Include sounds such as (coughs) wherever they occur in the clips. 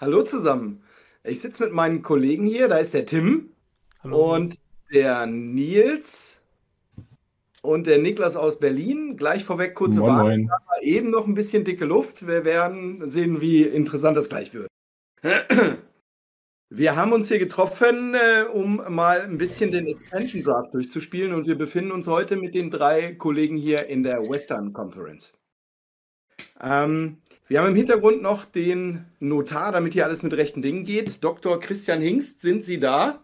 Hallo zusammen. Ich sitze mit meinen Kollegen hier. Da ist der Tim Hallo. und der Nils und der Niklas aus Berlin. Gleich vorweg kurze Moin, Warnung. moin. Eben noch ein bisschen dicke Luft. Wir werden sehen, wie interessant das gleich wird. Wir haben uns hier getroffen, äh, um mal ein bisschen den Expansion Draft durchzuspielen und wir befinden uns heute mit den drei Kollegen hier in der Western Conference. Ähm, wir haben im Hintergrund noch den Notar, damit hier alles mit rechten Dingen geht. Dr. Christian Hingst, sind Sie da?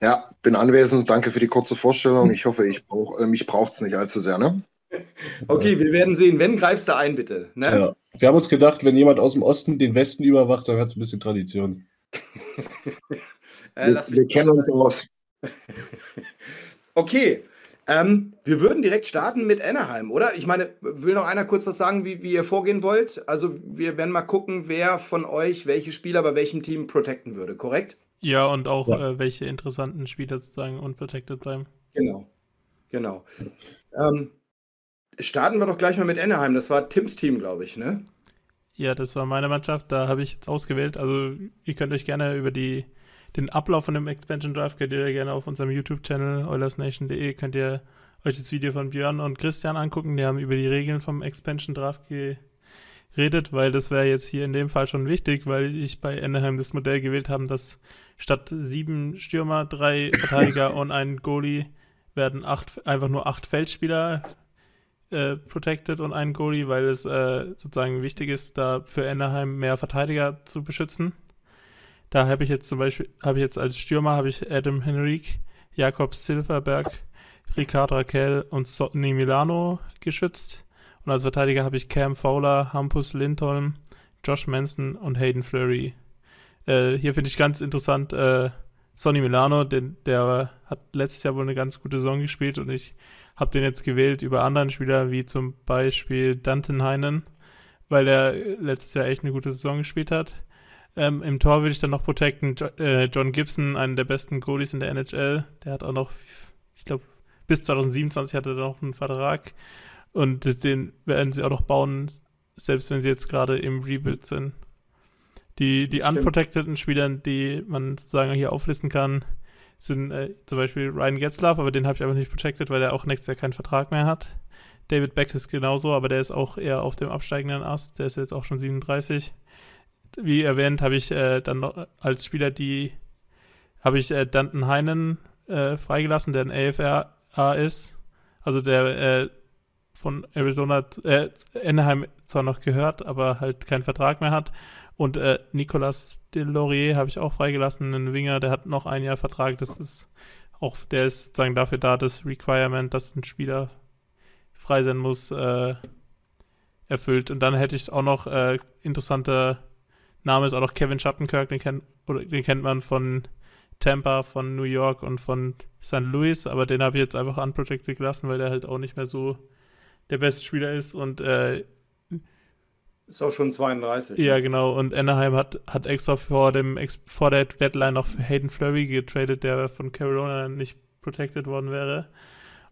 Ja, bin anwesend. Danke für die kurze Vorstellung. Ich hoffe, ich brauch, äh, mich braucht es nicht allzu sehr. Ne? (laughs) Okay, wir werden sehen. Wenn, greifst du ein, bitte. Ne? Ja. Wir haben uns gedacht, wenn jemand aus dem Osten den Westen überwacht, dann hat es ein bisschen Tradition. (laughs) Äh, Wir, wir kennen uns aus. (laughs) Okay, ähm, wir würden direkt starten mit Anaheim, oder? Ich meine, will noch einer kurz was sagen, wie, wie ihr vorgehen wollt? Also wir werden mal gucken, wer von euch welche Spieler bei welchem Team protecten würde, korrekt? Ja, und auch Ja. Äh, welche interessanten Spieler sozusagen unprotected bleiben. Genau, genau. Ähm, starten wir doch gleich mal mit Anaheim. Das war Tims Team, glaube ich, ne? Ja, das war meine Mannschaft, da habe ich jetzt ausgewählt. Also ihr könnt euch gerne über die, den Ablauf von dem Expansion Draft, könnt ihr gerne auf unserem YouTube-Channel oilersnation.de, könnt ihr euch das Video von Björn und Christian angucken. Die haben über die Regeln vom Expansion Draft geredet, weil das wäre jetzt hier in dem Fall schon wichtig, weil ich bei Anaheim das Modell gewählt habe, dass statt sieben Stürmer, drei (coughs) Verteidiger und ein Goalie werden acht, einfach nur acht Feldspieler äh, protected und ein Goalie, weil es äh, sozusagen wichtig ist, da für Anaheim mehr Verteidiger zu beschützen. Da habe ich jetzt zum Beispiel, habe ich jetzt als Stürmer habe ich Adam Henrique, Jakob Silverberg, Ricard Raquel und Sonny Milano geschützt. Und als Verteidiger habe ich Cam Fowler, Hampus Lindholm, Josh Manson und Hayden Fleury. Äh, hier finde ich ganz interessant, äh, Sonny Milano, den, der hat letztes Jahr wohl eine ganz gute Saison gespielt und ich habe den jetzt gewählt über anderen Spieler, wie zum Beispiel Danton Heinen, weil er letztes Jahr echt eine gute Saison gespielt hat. Ähm, Im Tor würde ich dann noch protecten äh, John Gibson, einen der besten Goalies in der NHL. Der hat auch noch, ich glaube, bis 2027 hat er noch einen Vertrag. Und den werden sie auch noch bauen, selbst wenn sie jetzt gerade im Rebuild sind. Die, die Stimmt. unprotecteden Spieler, die man sozusagen hier auflisten kann, sind äh, zum Beispiel Ryan Getzlaff, aber den habe ich einfach nicht protected, weil er auch nächstes Jahr keinen Vertrag mehr hat. David Beck ist genauso, aber der ist auch eher auf dem absteigenden Ast. Der ist jetzt auch schon 37. Wie erwähnt, habe ich äh, dann noch als Spieler die habe ich äh, Danton Heinen äh, freigelassen, der ein AFRA ist. Also der äh, von Arizona, äh, Anaheim zwar noch gehört, aber halt keinen Vertrag mehr hat. Und äh, Nicolas Delorier habe ich auch freigelassen, einen Winger, der hat noch ein Jahr Vertrag. Das ist auch, der ist sozusagen dafür da, das Requirement, dass ein Spieler frei sein muss, äh, erfüllt. Und dann hätte ich auch noch äh, interessanter Name ist auch noch Kevin Schattenkirk, den kennt, oder den kennt man von Tampa, von New York und von St. Louis, aber den habe ich jetzt einfach unprotected gelassen, weil der halt auch nicht mehr so der beste Spieler ist und äh, Ist auch schon 32. ja, genau. Und Anaheim hat, hat extra vor dem vor der Deadline noch für Hayden Fleury getradet, der von Carolina nicht protected worden wäre.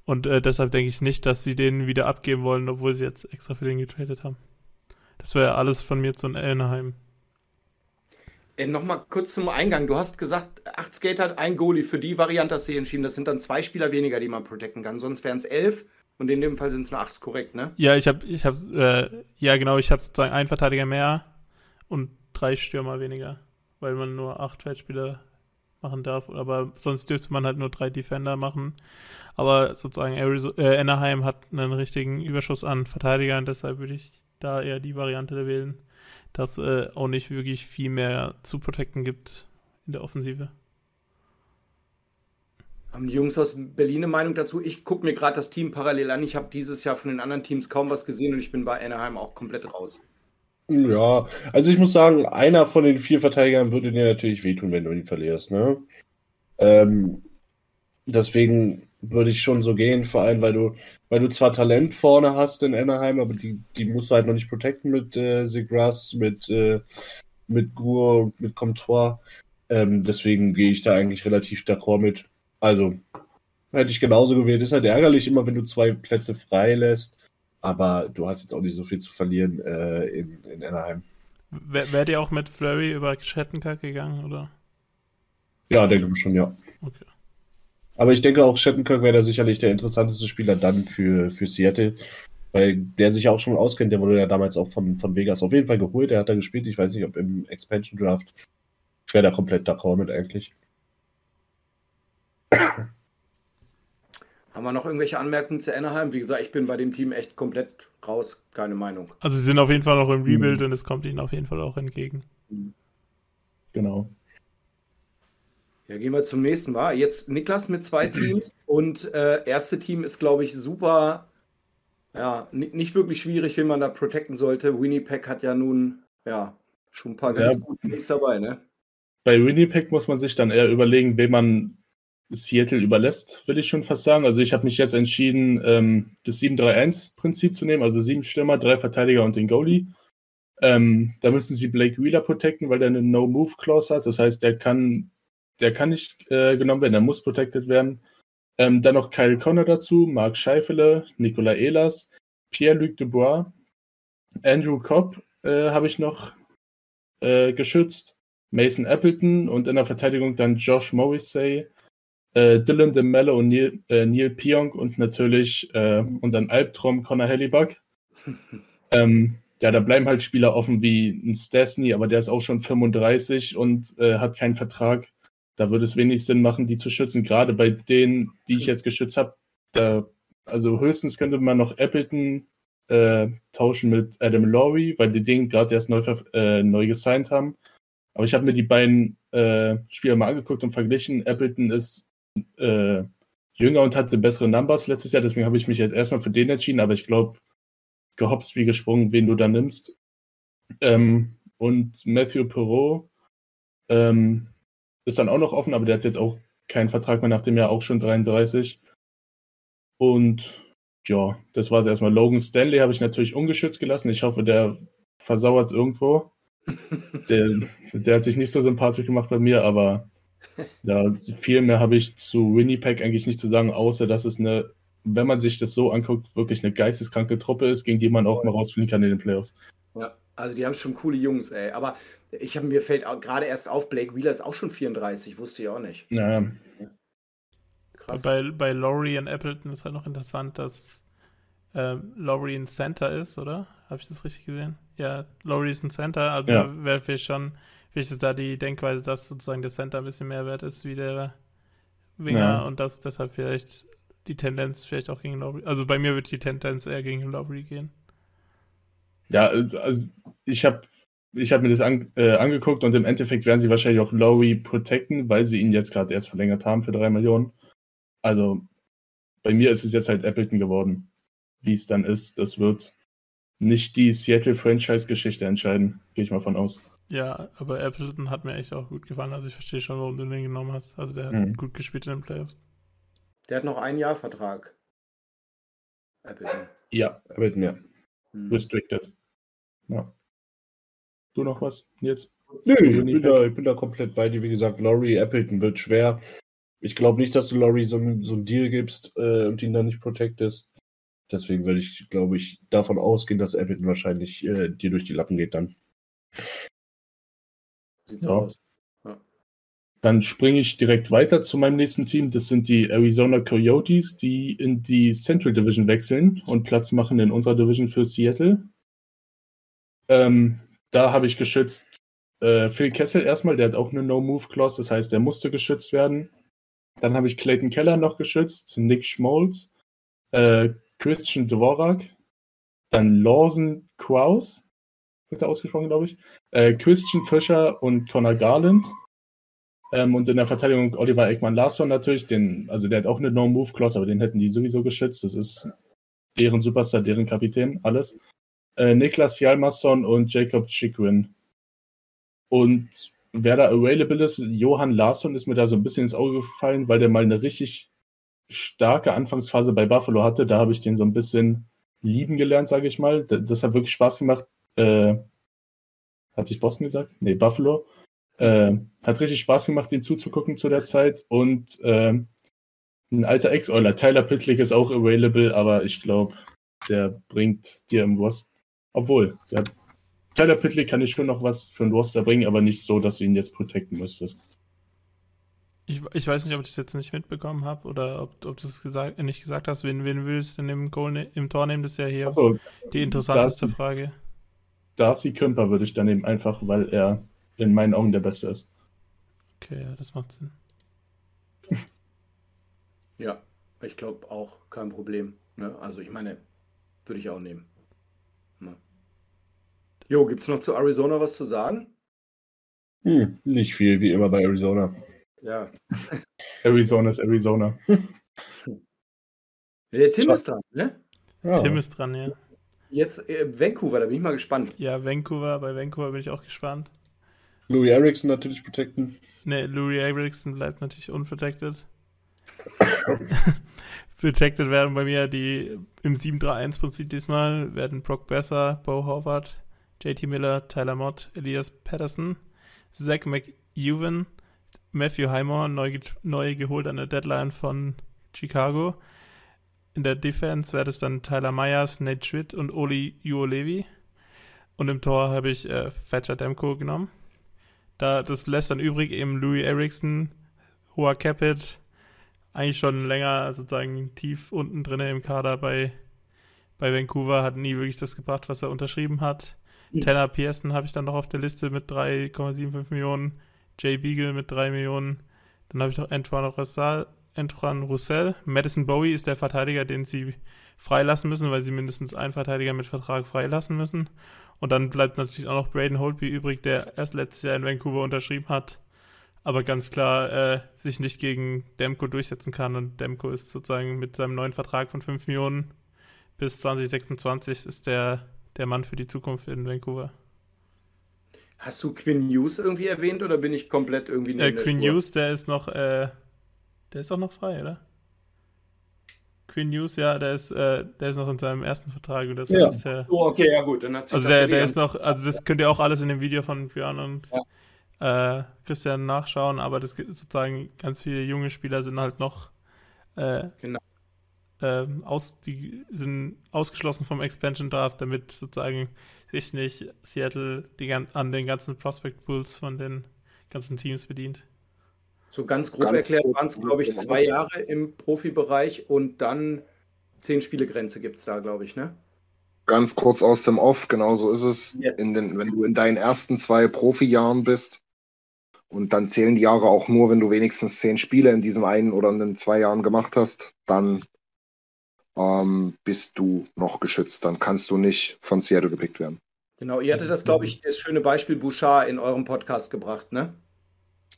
Und äh, deshalb denke ich nicht, dass sie den wieder abgeben wollen, obwohl sie jetzt extra für den getradet haben. Das wäre alles von mir zu Anaheim. Äh, Nochmal kurz zum Eingang. Du hast gesagt, 8 Skater, ein Goalie. Für die Variante du dich entschieden. Das sind dann zwei Spieler weniger, die man protecten kann. Sonst wären es elf. Und in dem Fall sind es nur acht, ist korrekt, ne? Ja, ich habe, ich habe, äh, ja genau, ich habe sozusagen einen Verteidiger mehr und drei Stürmer weniger, weil man nur acht Feldspieler machen darf. Aber sonst dürfte man halt nur drei Defender machen. Aber sozusagen Arizona, äh, Anaheim hat einen richtigen Überschuss an Verteidigern, deshalb würde ich da eher die Variante wählen, dass äh, auch nicht wirklich viel mehr zu protecten gibt in der Offensive. Haben die Jungs aus Berlin eine Meinung dazu? Ich gucke mir gerade das Team parallel an. Ich habe dieses Jahr von den anderen Teams kaum was gesehen und ich bin bei Anaheim auch komplett raus. Ja, also ich muss sagen, einer von den vier Verteidigern würde dir natürlich wehtun, wenn du ihn verlierst, ne? Ähm, deswegen würde ich schon so gehen, vor allem, weil du, weil du zwar Talent vorne hast in Anaheim, aber die, die musst du halt noch nicht protecten mit äh, Segras, mit, äh, mit Gur, mit Comtois. Ähm, deswegen gehe ich da eigentlich relativ d'accord mit. Also, hätte ich genauso gewählt. Ist halt ärgerlich immer, wenn du zwei Plätze frei lässt. Aber du hast jetzt auch nicht so viel zu verlieren äh, in, in Anaheim. Wärt ihr auch mit Flurry über Shattenkirk gegangen, oder? Ja, denke ich schon, ja. Okay. Aber ich denke auch, Shattenkirk wäre da sicherlich der interessanteste Spieler dann für, für Seattle, weil der sich auch schon auskennt. Der wurde ja damals auch von, von Vegas auf jeden Fall geholt. Der hat da gespielt. Ich weiß nicht, ob im Expansion Draft. Ich wäre da komplett d'accord mit eigentlich. Haben wir noch irgendwelche Anmerkungen zu Anaheim? Wie gesagt, ich bin bei dem Team echt komplett raus. Keine Meinung. Also sie sind auf jeden Fall noch im Rebuild mhm. und es kommt ihnen auf jeden Fall auch entgegen. Genau. Ja, gehen wir zum nächsten Mal. Jetzt Niklas mit zwei (clears throat) Teams und äh, erste Team ist, glaube ich, super. Ja, nicht wirklich schwierig, wen man da protecten sollte. Winnipeg hat ja nun ja schon ein paar ganz ja, gute Teams dabei, ne? Bei Winnipeg muss man sich dann eher überlegen, wen man Seattle überlässt, will ich schon fast sagen. Also ich habe mich jetzt entschieden, ähm, das 7-3-1-Prinzip zu nehmen, also sieben Stürmer, drei Verteidiger und den Goalie. Ähm, da müssen sie Blake Wheeler protecten, weil der eine No-Move-Clause hat. Das heißt, der kann, der kann nicht äh, genommen werden, der muss protected werden. Ähm, dann noch Kyle Connor dazu, Mark Scheifele, Nicolas Ehlers, Pierre-Luc Dubois, Andrew Cobb äh, habe ich noch äh, geschützt, Mason Appleton und in der Verteidigung dann Josh Morrissey, äh, Dylan DeMello und Neil, äh, Neil Pionk und natürlich äh, unseren Albtraum Connor Hellebuck. (laughs) ähm, ja, da bleiben halt Spieler offen wie ein Stasny, aber der ist auch schon 35 und äh, hat keinen Vertrag. Da würde es wenig Sinn machen, die zu schützen. Gerade bei denen, die ich jetzt geschützt habe, da, also höchstens könnte man noch Appleton äh, tauschen mit Adam Lowry, weil die den gerade erst neu, äh, neu gesigned haben. Aber ich habe mir die beiden äh, Spieler mal angeguckt und verglichen. Appleton ist äh, jünger und hatte bessere Numbers letztes Jahr, deswegen habe ich mich jetzt erstmal für den entschieden, aber ich glaube, gehopst wie gesprungen, wen du da nimmst. Ähm, und Matthew Perot ähm, ist dann auch noch offen, aber der hat jetzt auch keinen Vertrag mehr, nachdem er auch schon 33. Und ja, das war es erstmal. Logan Stanley habe ich natürlich ungeschützt gelassen. Ich hoffe, der versauert irgendwo. (laughs) der, der hat sich nicht so sympathisch gemacht bei mir, aber ja, viel mehr habe ich zu Winnipeg eigentlich nicht zu sagen, außer dass es eine, wenn man sich das so anguckt, wirklich eine geisteskranke Truppe ist, gegen die man auch mal rausfliegen kann in den Playoffs. Ja, also die haben schon coole Jungs, ey. Aber ich habe mir fällt gerade erst auf, Blake Wheeler ist auch schon 34, wusste ich auch nicht. Ja. Krass. Bei, bei Laurie und Appleton ist halt noch interessant, dass ähm, Laurie ein Center ist, oder? Habe ich das richtig gesehen? Ja, Laurie ist ein Center, also ja. wäre vielleicht schon Vielleicht ist da die Denkweise, dass sozusagen der Center ein bisschen mehr wert ist wie der Winger ja. und dass deshalb vielleicht die Tendenz vielleicht auch gegen Lowry. Also bei mir wird die Tendenz eher gegen Lowry gehen. Ja, also ich habe ich hab mir das an, äh, angeguckt und im Endeffekt werden sie wahrscheinlich auch Lowry protecten, weil sie ihn jetzt gerade erst verlängert haben für drei Millionen. Also bei mir ist es jetzt halt Appleton geworden. Wie es dann ist, das wird nicht die Seattle-Franchise-Geschichte entscheiden, gehe ich mal von aus. Ja, aber Appleton hat mir echt auch gut gefallen. Also ich verstehe schon, warum du den genommen hast. Also der hat mhm. gut gespielt in den Playoffs. Der hat noch ein Jahr Vertrag. Appleton. Ja, Appleton, ja. Mhm. Restricted. Ja. Du noch was, Nils? Nö, ich bin, da, ich bin da komplett bei dir. Wie gesagt, Laurie Appleton wird schwer. Ich glaube nicht, dass du Laurie so, so einen Deal gibst äh, und ihn dann nicht protectest. Deswegen würde ich, glaube ich, davon ausgehen, dass Appleton wahrscheinlich äh, dir durch die Lappen geht dann. Sieht so ja. aus. Dann springe ich direkt weiter zu meinem nächsten Team. Das sind die Arizona Coyotes, die in die Central Division wechseln und Platz machen in unserer Division für Seattle. Ähm, da habe ich geschützt äh, Phil Kessel erstmal, der hat auch eine No-Move-Clause, das heißt, der musste geschützt werden. Dann habe ich Clayton Keller noch geschützt, Nick Schmolz, äh, Christian Dvorak, dann Lawson Kraus, wird er ausgesprochen, glaube ich, äh, Christian Fischer und Connor Garland. Ähm, und in der Verteidigung Oliver Eckmann Larsson natürlich, den, also der hat auch eine No-Move-Clause, aber den hätten die sowieso geschützt. Das ist deren Superstar, deren Kapitän, alles. Äh, Niklas Hjalmarsson und Jacob Chikrin. Und wer da available ist, Johann Larsson ist mir da so ein bisschen ins Auge gefallen, weil der mal eine richtig starke Anfangsphase bei Buffalo hatte. Da habe ich den so ein bisschen lieben gelernt, sage ich mal. Das hat wirklich Spaß gemacht. Äh, hat sich Boston gesagt? Nee, Buffalo. Äh, hat richtig Spaß gemacht, den zuzugucken zu der Zeit. Und äh, ein alter Ex-Euler, Tyler Pitlick ist auch available, aber ich glaube, der bringt dir im Wurst. Obwohl, der Tyler Pitlick kann ich schon noch was für einen Roster bringen, aber nicht so, dass du ihn jetzt protecten müsstest. Ich, ich weiß nicht, ob ich das jetzt nicht mitbekommen habe oder ob, ob du es gesagt, nicht gesagt hast. Wen, wen willst du denn im, Goal, ne-, im Tor nehmen? Das ist ja hier so, die interessanteste Darcy, Frage. Darcy Kümper würde ich dann nehmen, einfach weil er in meinen Augen der Beste ist. Okay, ja, das macht Sinn. (laughs) ja, ich glaube auch kein Problem. Ne? Also ich meine, würde ich auch nehmen. Ne? Jo, gibt es noch zu Arizona was zu sagen? Hm, nicht viel, wie immer bei Arizona. Ja. (laughs) Arizona ist Arizona. (laughs) Der Tim ist dran, ne? Ja. Tim ist dran, ja. Jetzt äh, Vancouver, da bin ich mal gespannt. Ja, Vancouver, bei Vancouver bin ich auch gespannt. Louis Erickson natürlich protecten. Ne, Louis Erickson bleibt natürlich unprotected. (laughs) protected werden bei mir die im 7-3-1-Prinzip diesmal werden Brock Besser, Bo Howard, JT Miller, Tyler Mott, Elias Patterson, Zach McEwen, Matthew Highmore, neu, neu geholt an der Deadline von Chicago. In der Defense wäre das dann Tyler Myers, Nate Schwitt und Oli Uolevi. Und im Tor habe ich äh, Thatcher Demko genommen. Da, das lässt dann übrig eben Louis Erickson, hoher Capit, eigentlich schon länger sozusagen tief unten drin im Kader bei, bei Vancouver, hat nie wirklich das gebracht, was er unterschrieben hat. Tanner Pearson habe ich dann noch auf der Liste mit 3,75 Millionen. Jay Beagle mit 3 Millionen. Dann habe ich noch Antoine Roussel, Antoine Roussel. Madison Bowie ist der Verteidiger, den sie freilassen müssen, weil sie mindestens einen Verteidiger mit Vertrag freilassen müssen. Und dann bleibt natürlich auch noch Braden Holtby übrig, der erst letztes Jahr in Vancouver unterschrieben hat, aber ganz klar äh, sich nicht gegen Demko durchsetzen kann. Und Demko ist sozusagen mit seinem neuen Vertrag von 5 Millionen bis 2026 ist der der Mann für die Zukunft in Vancouver. Hast du Quinn Hughes irgendwie erwähnt oder bin ich komplett irgendwie äh, Quinn Hughes, der ist noch, äh, der ist auch noch frei, oder? Quinn Hughes, ja, der ist, äh, der ist noch in seinem ersten Vertrag und das ja. ist ja. Oh, okay, ja gut, dann hat sich Also der, der ist noch, also das könnt ihr auch alles in dem Video von Björn und ja. äh, Christian nachschauen, aber das gibt sozusagen ganz viele junge Spieler sind halt noch äh, genau ähm, aus, die sind ausgeschlossen vom Expansion Draft, damit sozusagen sich nicht Seattle die, an den ganzen Prospect Pools von den ganzen Teams bedient. So ganz grob ganz erklärt waren es, glaube ich, zwei Jahre im Profibereich und dann zehn Spielegrenze gibt es da, glaube ich, ne? Ganz kurz aus dem Off, genau so ist es. Yes. In den, wenn du in deinen ersten zwei Profijahren bist, und dann zählen die Jahre auch nur, wenn du wenigstens zehn Spiele in diesem einen oder in den zwei Jahren gemacht hast, dann ähm, bist du noch geschützt. Dann kannst du nicht von Seattle gepickt werden. Genau, ihr hattet das, glaube ich, das schöne Beispiel Bouchard in eurem Podcast gebracht, ne?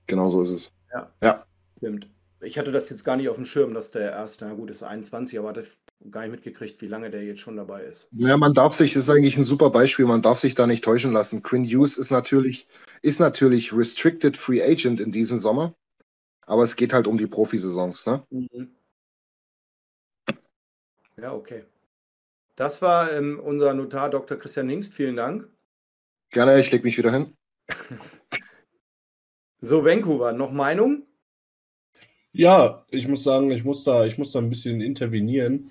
Genau so ist es. Ja. Ja. Stimmt. Ich hatte das jetzt gar nicht auf dem Schirm, dass der erste, na gut, ist 21, aber hatte gar nicht mitgekriegt, wie lange der jetzt schon dabei ist. Ja, man darf sich, das ist eigentlich ein super Beispiel, man darf sich da nicht täuschen lassen. Quinn Hughes ist natürlich, ist natürlich Restricted Free Agent in diesem Sommer, aber es geht halt um die Profisaisons, ne? Mhm. Ja, okay. Das war ähm, unser Notar Dr. Christian Hingst. Vielen Dank. Gerne, ich lege mich wieder hin. (laughs) so, Vancouver, noch Meinung? Ja, ich muss sagen, ich muss da, ich muss da ein bisschen intervenieren.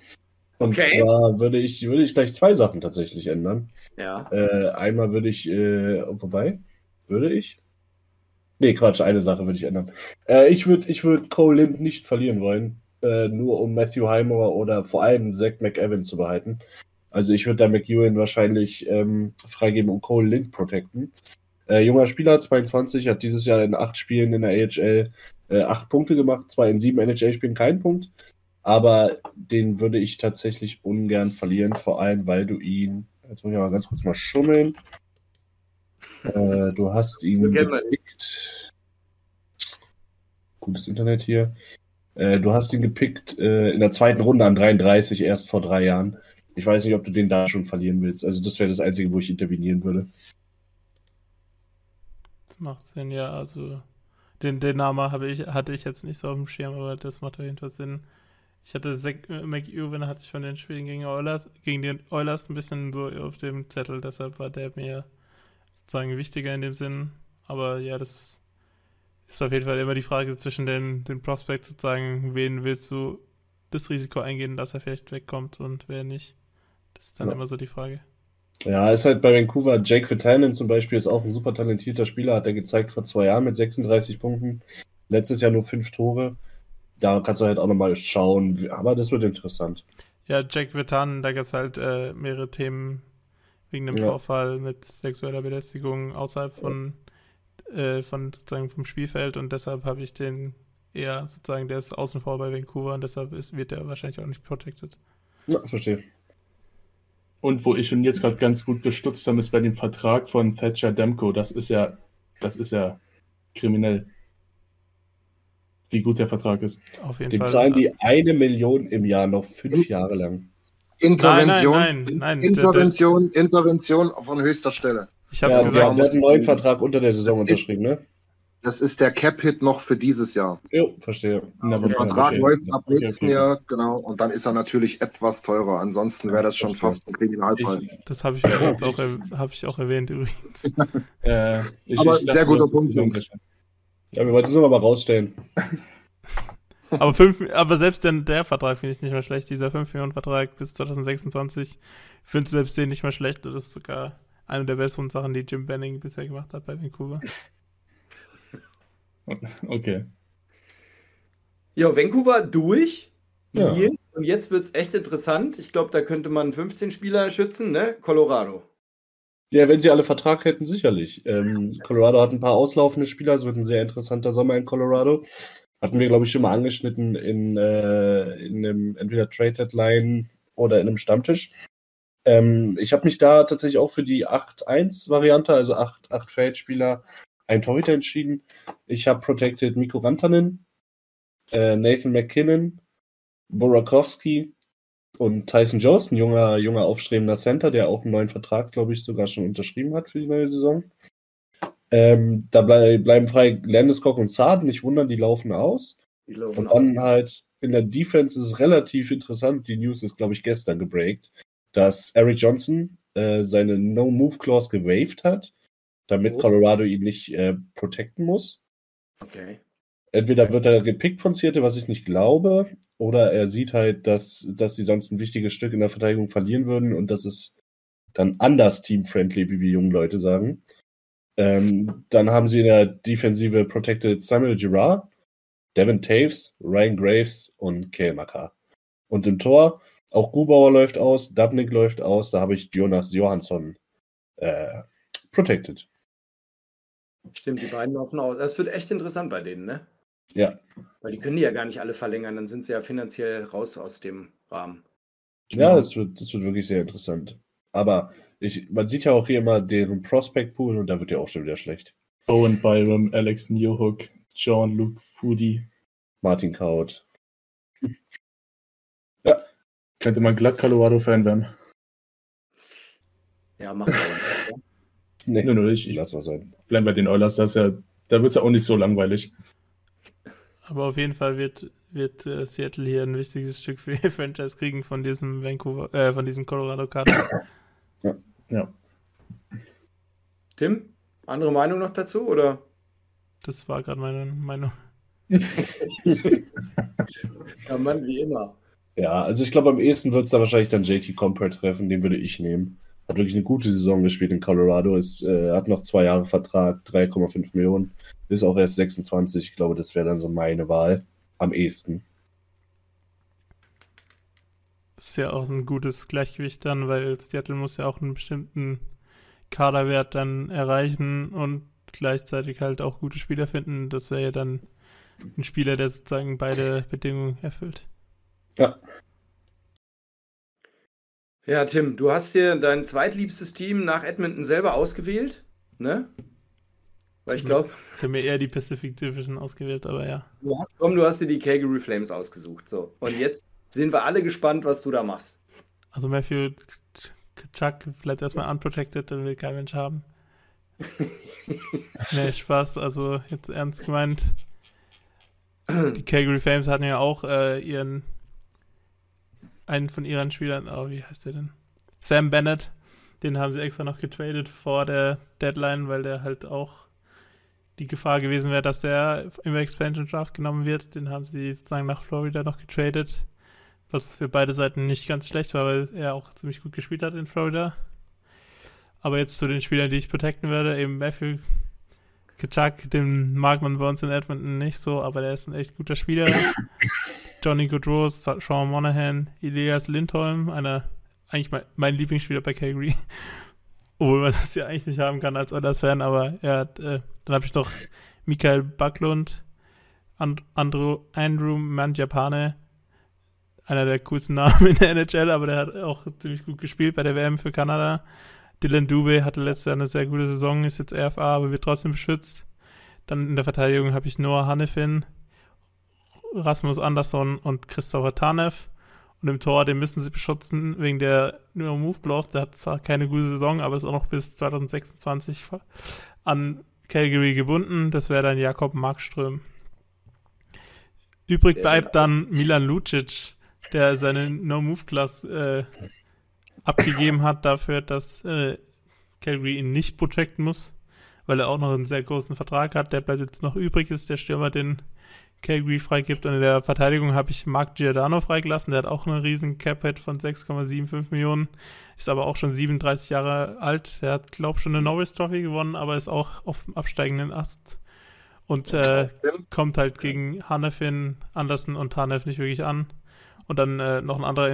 Und okay. zwar würde ich, würde ich gleich zwei Sachen tatsächlich ändern. Ja. Äh, einmal würde ich, äh, vorbei, würde ich? Nee, Quatsch, eine Sache würde ich ändern. Äh, ich würde ich würd Cole Lind nicht verlieren wollen, äh, nur um Matthew Highmore oder vor allem Zach McEwan zu behalten. Also ich würde da McEwen wahrscheinlich ähm, freigeben und Cole Lind protecten. Äh, junger Spieler, 22, hat dieses Jahr in acht Spielen in der AHL äh, acht Punkte gemacht, zwar in sieben NHL-Spielen kein Punkt, aber den würde ich tatsächlich ungern verlieren, vor allem weil du ihn, jetzt muss ich mal ganz kurz mal schummeln, äh, du hast ihn gepickt. Gutes Internet hier. Äh, du hast ihn gepickt äh, in der zweiten Runde an 33, erst vor drei Jahren. Ich weiß nicht, ob du den da schon verlieren willst. Also das wäre das Einzige, wo ich intervenieren würde. Macht Sinn, ja. Also den, den Namen ich, hatte ich jetzt nicht so auf dem Schirm, aber das macht auf jeden Fall Sinn. Ich hatte Zach McEwen hatte ich von den Spielen gegen Oilers, gegen den Oilers ein bisschen so auf dem Zettel, deshalb war der mir sozusagen wichtiger in dem Sinn. Aber ja, das ist auf jeden Fall immer die Frage zwischen den, den Prospects sozusagen, wen willst du das Risiko eingehen, dass er vielleicht wegkommt und wer nicht. Das ist dann ja. immer so die Frage. Ja, ist halt bei Vancouver. Jake Vitanen zum Beispiel ist auch ein super talentierter Spieler, hat er gezeigt vor zwei Jahren mit 36 Punkten. Letztes Jahr nur fünf Tore. Da kannst du halt auch nochmal schauen. Aber das wird interessant. Ja, Jake Vitanen, da gibt es halt äh, mehrere Themen wegen dem ja. Vorfall mit sexueller Belästigung außerhalb von, äh, von sozusagen vom Spielfeld und deshalb habe ich den eher sozusagen, der ist außen vor bei Vancouver und deshalb ist, wird der wahrscheinlich auch nicht protected. Ja, verstehe. Und wo ich schon jetzt gerade ganz gut gestutzt habe, ist bei dem Vertrag von Thatcher Demko. Das ist ja, das ist ja kriminell. Wie gut der Vertrag ist. Auf jeden Dem Fall. zahlen die eine Million im Jahr noch fünf Jahre lang. Intervention, nein, nein, nein, Intervention, Intervention von höchster Stelle. Ich habe ja, gesagt. der hat einen neuen Vertrag unter der Saison unterschrieben, ne? Das ist der Cap-Hit noch für dieses Jahr. Jo, verstehe. Der Vertrag läuft ab nächsten Jahr, genau. Und dann ist er natürlich etwas teurer. Ansonsten wäre das schon fast ein Kriminalfall. Ich, das habe ich übrigens (laughs) auch, hab ich auch erwähnt, übrigens. (laughs) äh, ich, Aber ich sehr guter Punkt, Jungs. Ja, wir wollten es nur mal rausstellen. (laughs) aber, fünf, aber selbst den, der Vertrag finde ich nicht mehr schlecht. Dieser 5-Millionen-Vertrag bis 2026 finde selbst den nicht mehr schlecht. Das ist sogar eine der besseren Sachen, die Jim Benning bisher gemacht hat bei Vancouver. (laughs) Okay. Ja, Vancouver durch. Ja. Und jetzt wird es echt interessant. Ich glaube, da könnte man 15 Spieler schützen, ne? Colorado. Ja, wenn sie alle Vertrag hätten, sicherlich. Ähm, Colorado hat ein paar auslaufende Spieler, es wird ein sehr interessanter Sommer in Colorado. Hatten wir, glaube ich, schon mal angeschnitten in, äh, in einem entweder Trade Deadline oder in einem Stammtisch. Ähm, ich habe mich da tatsächlich auch für die 8-1-Variante, also 8, 8 Feldspieler, ein Torhüter entschieden. Ich habe protected Mikko Rantanen, äh, Nathan McKinnon, Borakowski und Tyson Jones, ein junger, junger aufstrebender Center, der auch einen neuen Vertrag, glaube ich, sogar schon unterschrieben hat für die neue Saison. Ähm, da blei bleiben frei Landeskog und Saad, nicht wundern, die laufen aus. Die laufen und dann halt in der Defense ist es relativ interessant. Die News ist, glaube ich, gestern gebreakt, dass Eric Johnson äh, seine No-Move-Clause gewaved hat damit oh. Colorado ihn nicht äh, protecten muss. Okay. Entweder wird er gepickt von Seattle, was ich nicht glaube, oder er sieht halt, dass, dass sie sonst ein wichtiges Stück in der Verteidigung verlieren würden und das ist dann anders team-friendly, wie wir jungen Leute sagen. Ähm, dann haben sie in der Defensive protected Samuel Girard, Devin Taves, Ryan Graves und Makar. Und im Tor, auch Grubauer läuft aus, Dubnik läuft aus, da habe ich Jonas Johansson äh, protected. Stimmt, die beiden laufen aus. Das wird echt interessant bei denen, ne? Ja. Weil die können die ja gar nicht alle verlängern, dann sind sie ja finanziell raus aus dem Rahmen. Ja, das wird, das wird wirklich sehr interessant. Aber ich, man sieht ja auch hier immer deren Prospect Pool und da wird ja auch schon wieder schlecht. Owen Byram, Alex Newhook, John Luke Foodie, Martin Kaut. ja. Könnte man glatt Colorado-Fan werden. Ja, machen wir. (laughs) Nee, nee, nee, ich, lass was sein. Bleib bei den Oilers, das ja, da wird es ja auch nicht so langweilig. Aber auf jeden Fall wird, wird äh, Seattle hier ein wichtiges Stück für ihr (laughs) Franchise kriegen von diesem Vancouver, äh, von diesem Colorado Kader. Ja. ja. Tim, andere Meinung noch dazu, oder? Das war gerade meine Meinung. (laughs) ja, Mann, wie immer. Ja, also ich glaube, am ehesten wird es da wahrscheinlich dann JT Compare treffen, den würde ich nehmen. Hat wirklich eine gute Saison gespielt in Colorado. Ist, äh, hat noch zwei Jahre Vertrag, 3,5 Millionen. Ist auch erst 26. Ich glaube, das wäre dann so meine Wahl am ehesten. Das ist ja auch ein gutes Gleichgewicht dann, weil Seattle muss ja auch einen bestimmten Kaderwert dann erreichen und gleichzeitig halt auch gute Spieler finden. Das wäre ja dann ein Spieler, der sozusagen beide Bedingungen erfüllt. Ja. Ja, Tim, du hast dir dein zweitliebstes Team nach Edmonton selber ausgewählt, ne? Weil ich glaube. Ich habe mir eher die Pacific Division ausgewählt, aber ja. Du hast, komm, du hast dir die Calgary Flames ausgesucht. So. Und jetzt sind wir alle gespannt, was du da machst. Also Matthew Chuck bleibt erstmal unprotected, dann will kein Mensch haben. (laughs) nee, Spaß, also jetzt ernst gemeint. (clears throat) Die Calgary Flames hatten ja auch äh, ihren einen von ihren Spielern, oh, wie heißt der denn? Sam Bennett, den haben sie extra noch getradet vor der Deadline, weil der halt auch die Gefahr gewesen wäre, dass der im Expansion Draft genommen wird. Den haben sie sozusagen nach Florida noch getradet, was für beide Seiten nicht ganz schlecht war, weil er auch ziemlich gut gespielt hat in Florida. Aber jetzt zu den Spielern, die ich protecten werde, eben Matthew Kitschak, den mag man bei uns in Edmonton nicht so, aber der ist ein echt guter Spieler. (coughs) Johnny Goodrow, Sean Monahan, Elias Lindholm, einer, eigentlich mein, mein Lieblingsspieler bei Calgary. (laughs) Obwohl man das ja eigentlich nicht haben kann als Oilers-Fan, aber er hat, äh, dann habe ich noch Michael Backlund, And Andrew, Andrew Manjapane, einer der coolsten Namen (laughs) in der NHL, aber der hat auch ziemlich gut gespielt bei der WM für Kanada. Dylan Dube hatte letztes Jahr eine sehr gute Saison, ist jetzt RFA, aber wird trotzdem beschützt. Dann in der Verteidigung habe ich Noah Hannefin, Rasmus Andersson und Christopher Tanev. Und im Tor, den müssen sie beschützen wegen der No Move Clause. Der hat zwar keine gute Saison, aber ist auch noch bis 2026 an Calgary gebunden. Das wäre dann Jakob Markström. Übrig bleibt dann Milan Lucic, der seine No Move Clause äh, abgegeben hat dafür, dass äh, Calgary ihn nicht protecten muss, weil er auch noch einen sehr großen Vertrag hat. Der bleibt jetzt noch übrig, ist der Stürmer, den Calgary freigibt. Und in der Verteidigung habe ich Mark Giordano freigelassen. Der hat auch einen riesen Cap-Hit von 6,75 Millionen. Ist aber auch schon 37 Jahre alt. Der hat, glaube ich, schon eine Norris Trophy gewonnen, aber ist auch auf dem absteigenden Ast. Und äh, kommt halt gegen Hanefin, Anderson und Hanef nicht wirklich an. Und dann äh, noch ein anderer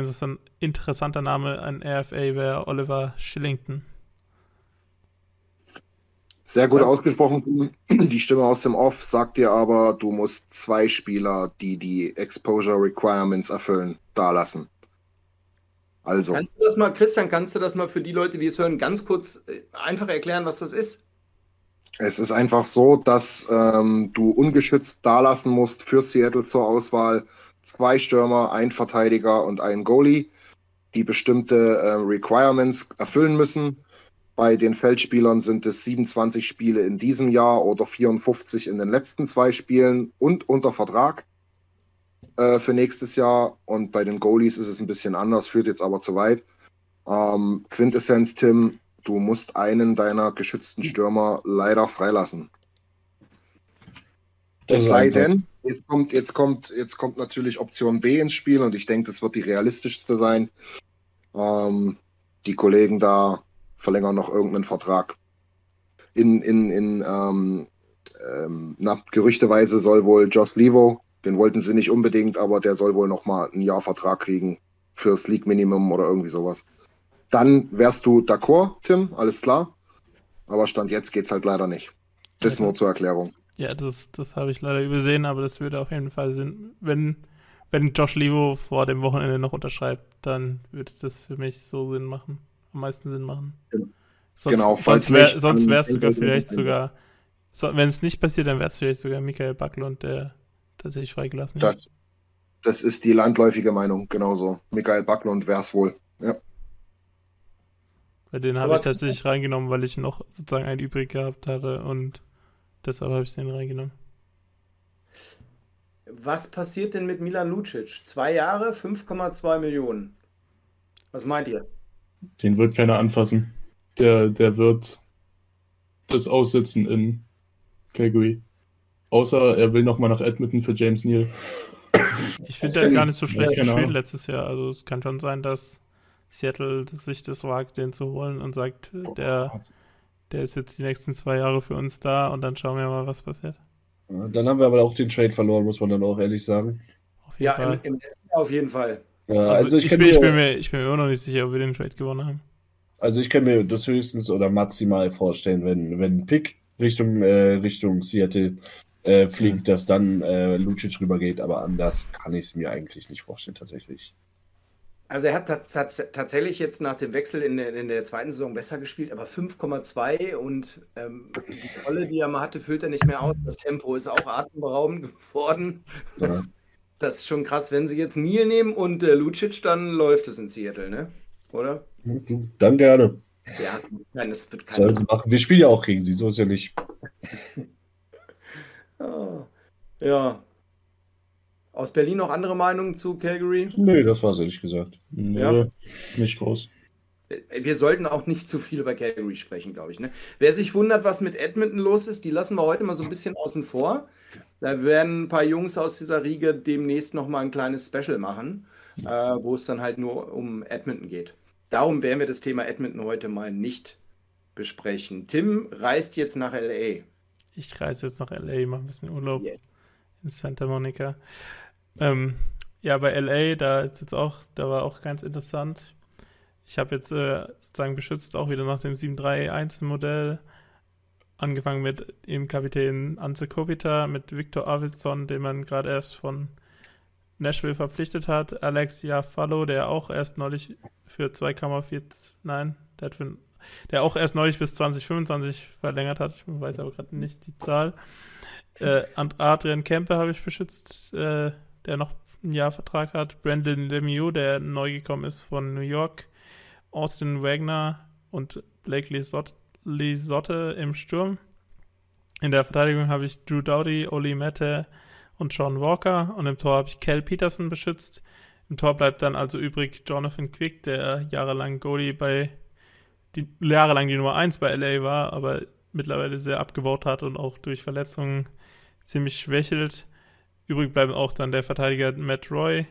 interessanter Name an RFA wäre Oliver Shillington. Sehr gut ja. ausgesprochen. (clears throat) Die Stimme aus dem Off sagt dir aber, du musst zwei Spieler, die die Exposure Requirements erfüllen, da lassen. Also. Kannst du das mal, Christian, kannst du das mal für die Leute, die es hören, ganz kurz äh, einfach erklären, was das ist? Es ist einfach so, dass ähm, du ungeschützt dalassen musst für Seattle zur Auswahl zwei Stürmer, ein Verteidiger und ein Goalie, die bestimmte äh, Requirements erfüllen müssen. Bei den Feldspielern sind es 27 Spiele in diesem Jahr oder 54 in den letzten zwei Spielen und unter Vertrag äh, für nächstes Jahr. Und bei den Goalies ist es ein bisschen anders, führt jetzt aber zu weit. Ähm, Quintessenz, Tim, du musst einen deiner geschützten Stürmer leider freilassen. Es sei denn, jetzt kommt, jetzt kommt, jetzt kommt natürlich Option B ins Spiel und ich denke, das wird die realistischste sein. Ähm, die Kollegen da verlängern noch irgendeinen Vertrag. In, in, in ähm, ähm, na, gerüchteweise soll wohl Josh Levo, den wollten sie nicht unbedingt, aber der soll wohl noch mal ein Jahr Vertrag kriegen fürs League Minimum oder irgendwie sowas. Dann wärst du d'accord, Tim, alles klar. Aber Stand jetzt geht's halt leider nicht. Das nur zur Erklärung. Ja, das, das habe ich leider übersehen, aber das würde auf jeden Fall Sinn, wenn, wenn Josh Levo vor dem Wochenende noch unterschreibt, dann würde das für mich so Sinn machen am meisten Sinn machen. Sonst, genau, falls sonst, wär, sonst wäre es sogar vielleicht sogar, so, wenn es nicht passiert, dann wäre es vielleicht sogar Michael Backlund, der tatsächlich freigelassen. Das, das ist die landläufige Meinung, genauso. Michael Backlund wäre es wohl, ja. Bei den habe ich tatsächlich reingenommen, weil ich noch sozusagen einen übrig gehabt hatte und deshalb habe ich den reingenommen. Was passiert denn mit Milan Lucic? Zwei Jahre, 5,2 Millionen. Was meint ihr? Den wird keiner anfassen. Der, der wird das aussitzen in Calgary. Außer er will nochmal nach Edmonton für James Neal. Ich finde, er hat gar nicht so schlecht ja, gespielt letztes Jahr. Also es kann schon sein, dass Seattle sich das wagt, den zu holen und sagt, der, der ist jetzt die nächsten zwei Jahre für uns da und dann schauen wir mal, was passiert. Dann haben wir aber auch den Trade verloren, muss man dann auch ehrlich sagen. ja, im, im, letzten Jahr auf jeden Fall. Ja, also, also ich, ich, bin, ich, bin mir, ich bin mir immer noch nicht sicher, ob wir den Trade gewonnen haben. Also ich kann mir das höchstens oder maximal vorstellen, wenn, wenn ein Pick Richtung, äh, Richtung Seattle äh, fliegt, mhm. dass dann äh, Lucic rübergeht, aber anders kann ich es mir eigentlich nicht vorstellen, tatsächlich. Also er hat tatsächlich jetzt nach dem Wechsel in der, in der zweiten Saison besser gespielt, aber 5,2 und ähm, die Rolle, die er mal hatte, füllt er nicht mehr aus. Das Tempo ist auch atemberaubend (laughs) geworden. Ja. Das ist schon krass. Wenn sie jetzt Neil nehmen und äh, Lucic, dann läuft es in Seattle, ne? Oder? Dann gerne. Ja, es wird kein, es wird kein Sollen sie machen. Wir spielen ja auch gegen sie, so ist ja nicht. (laughs) oh. Ja, aus Berlin noch andere Meinungen zu Calgary? Nee, das war es ehrlich gesagt. Nee, ja. nicht groß. Äh, wir sollten auch nicht zu viel über Calgary sprechen, glaube ich. Ne? Wer sich wundert, was mit Edmonton los ist, die lassen wir heute mal so ein bisschen außen vor. Da werden ein paar Jungs aus dieser Riege demnächst noch mal ein kleines Special machen, äh, wo es dann halt nur um Edmonton geht. Darum werden wir das Thema Edmonton heute mal nicht besprechen. Tim reist jetzt nach LA. Ich reise jetzt nach LA, mache ein bisschen Urlaub yes. in Santa Monica. Ähm, ja, bei LA, da ist jetzt auch, da war auch ganz interessant. Ich habe jetzt äh, sozusagen beschützt auch wieder nach dem 731 Modell angefangen mit dem Kapitän Anze Kopita, mit Viktor Arvidsson, den man gerade erst von Nashville verpflichtet hat, Alex Jafallo, der auch erst neulich für 2,4, nein, der, hat für, der auch erst neulich bis 2025 verlängert hat, ich weiß aber gerade nicht die Zahl. Äh, Adrian Kempe habe ich beschützt, äh, der noch ein Jahr Vertrag hat, Brandon Lemieux, der neu gekommen ist von New York, Austin Wagner und Blake Lisotte, im Sturm. In der Verteidigung habe ich Drew Dowdy, Oli Mette und John Walker und im Tor habe ich Cal Peterson beschützt. Im Tor bleibt dann also übrig Jonathan Quick, der jahrelang Goalie bei die, jahrelang die Nummer 1 bei LA war, aber mittlerweile sehr abgebaut hat und auch durch Verletzungen ziemlich schwächelt. Übrig bleiben auch dann der Verteidiger Matt Roy,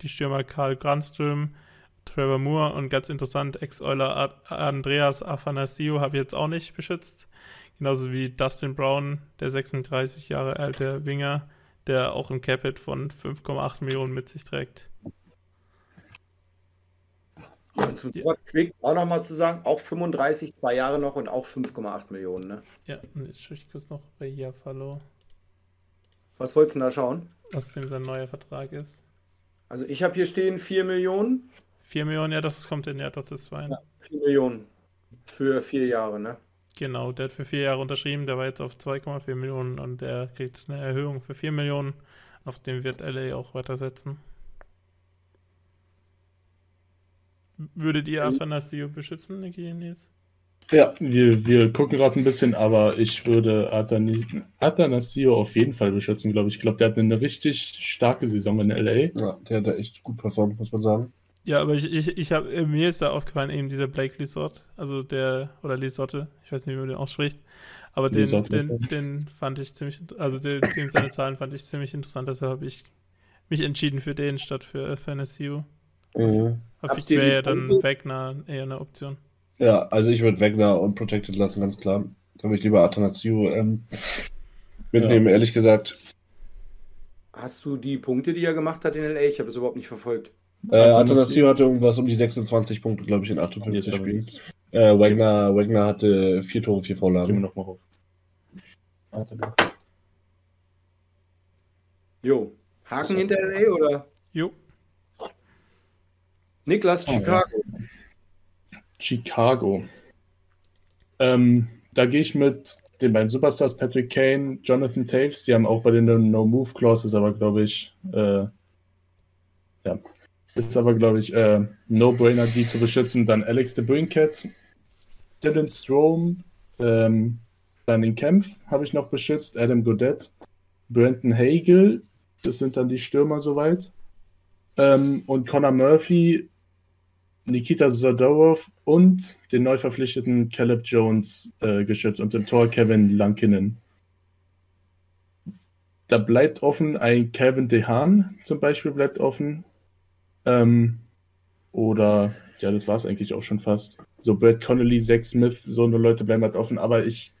die Stürmer Karl Grandström, Trevor Moore und ganz interessant, Ex-Euler Andreas Afanasio habe ich jetzt auch nicht beschützt. Genauso wie Dustin Brown, der 36 Jahre alte Winger, der auch ein Capit von 5,8 Millionen mit sich trägt. Ja, zu Tor Quick auch nochmal zu sagen, auch 35, zwei Jahre noch und auch 5,8 Millionen, ne? Ja, und jetzt schaue ich kurz noch bei Jafalo. Was wolltest du da schauen? Was denn sein neuer Vertrag ist. Also ich habe hier stehen 4 Millionen. 4 Millionen, ja, das kommt in, das ist fein. Ja, 4 Millionen für vier Jahre, ne? Genau, der hat für vier Jahre unterschrieben, der war jetzt auf 2,4 Millionen und der kriegt eine Erhöhung für 4 Millionen. Auf dem wird LA auch weitersetzen. Würdet ihr Athanasio beschützen, Niki Nils? Ja, wir, wir gucken gerade ein bisschen, aber ich würde Athanasio auf jeden Fall beschützen, glaube ich. Ich glaube, der hat eine richtig starke Saison in LA. Ja, der hat da echt gut performt, muss man sagen. Ja, aber ich, ich, ich habe äh, mir ist da aufgefallen, eben dieser Blake Lisott, also der, oder Lisotte, ich weiß nicht, wie man den ausspricht, aber den, den, den fand ich ziemlich, also den, den, seine Zahlen fand ich ziemlich interessant, deshalb habe ich mich entschieden für den statt für FNSU. Mhm. Vielleicht wäre ja dann Wegner eher eine Option. Ja, also ich würde Wegner und Protected lassen, ganz klar. Da würde ich lieber Athanasiu ähm, mitnehmen, ja. ehrlich gesagt. Hast du die Punkte, die er gemacht hat in LA? Ich habe es überhaupt nicht verfolgt. Äh, Athanasiu hatte irgendwas um die 26 Punkte, glaube ich, in 58 Spielen. Äh, Wagner, Wagner hatte vier Tore, vier Vorlagen. Gehen wir nochmal auf. Jo. Haken hinter LA oder? Jo. Niklas, Chicago. Oh, ja. Chicago. Ähm, da gehe ich mit den beiden Superstars Patrick Kane, Jonathan Taves, die haben auch bei den No-Move-Clauses, aber glaube ich, äh, ja, ist aber glaube ich äh, No-Brainer, die zu beschützen. Dann Alex de Brinket, Dylan Strom, ähm, dann den Kempf habe ich noch beschützt, Adam Godet, Brandon Hagel, das sind dann die Stürmer soweit. Ähm, und Connor Murphy Nikita Zadorov und den neu verpflichteten Caleb Jones äh, geschützt und im Tor Kevin Lankinen. Da bleibt offen ein Kevin DeHaan zum Beispiel bleibt offen. Ähm, oder, ja, das war es eigentlich auch schon fast. So Brad Connolly, Zach Smith, so eine Leute bleiben halt offen. Aber ich,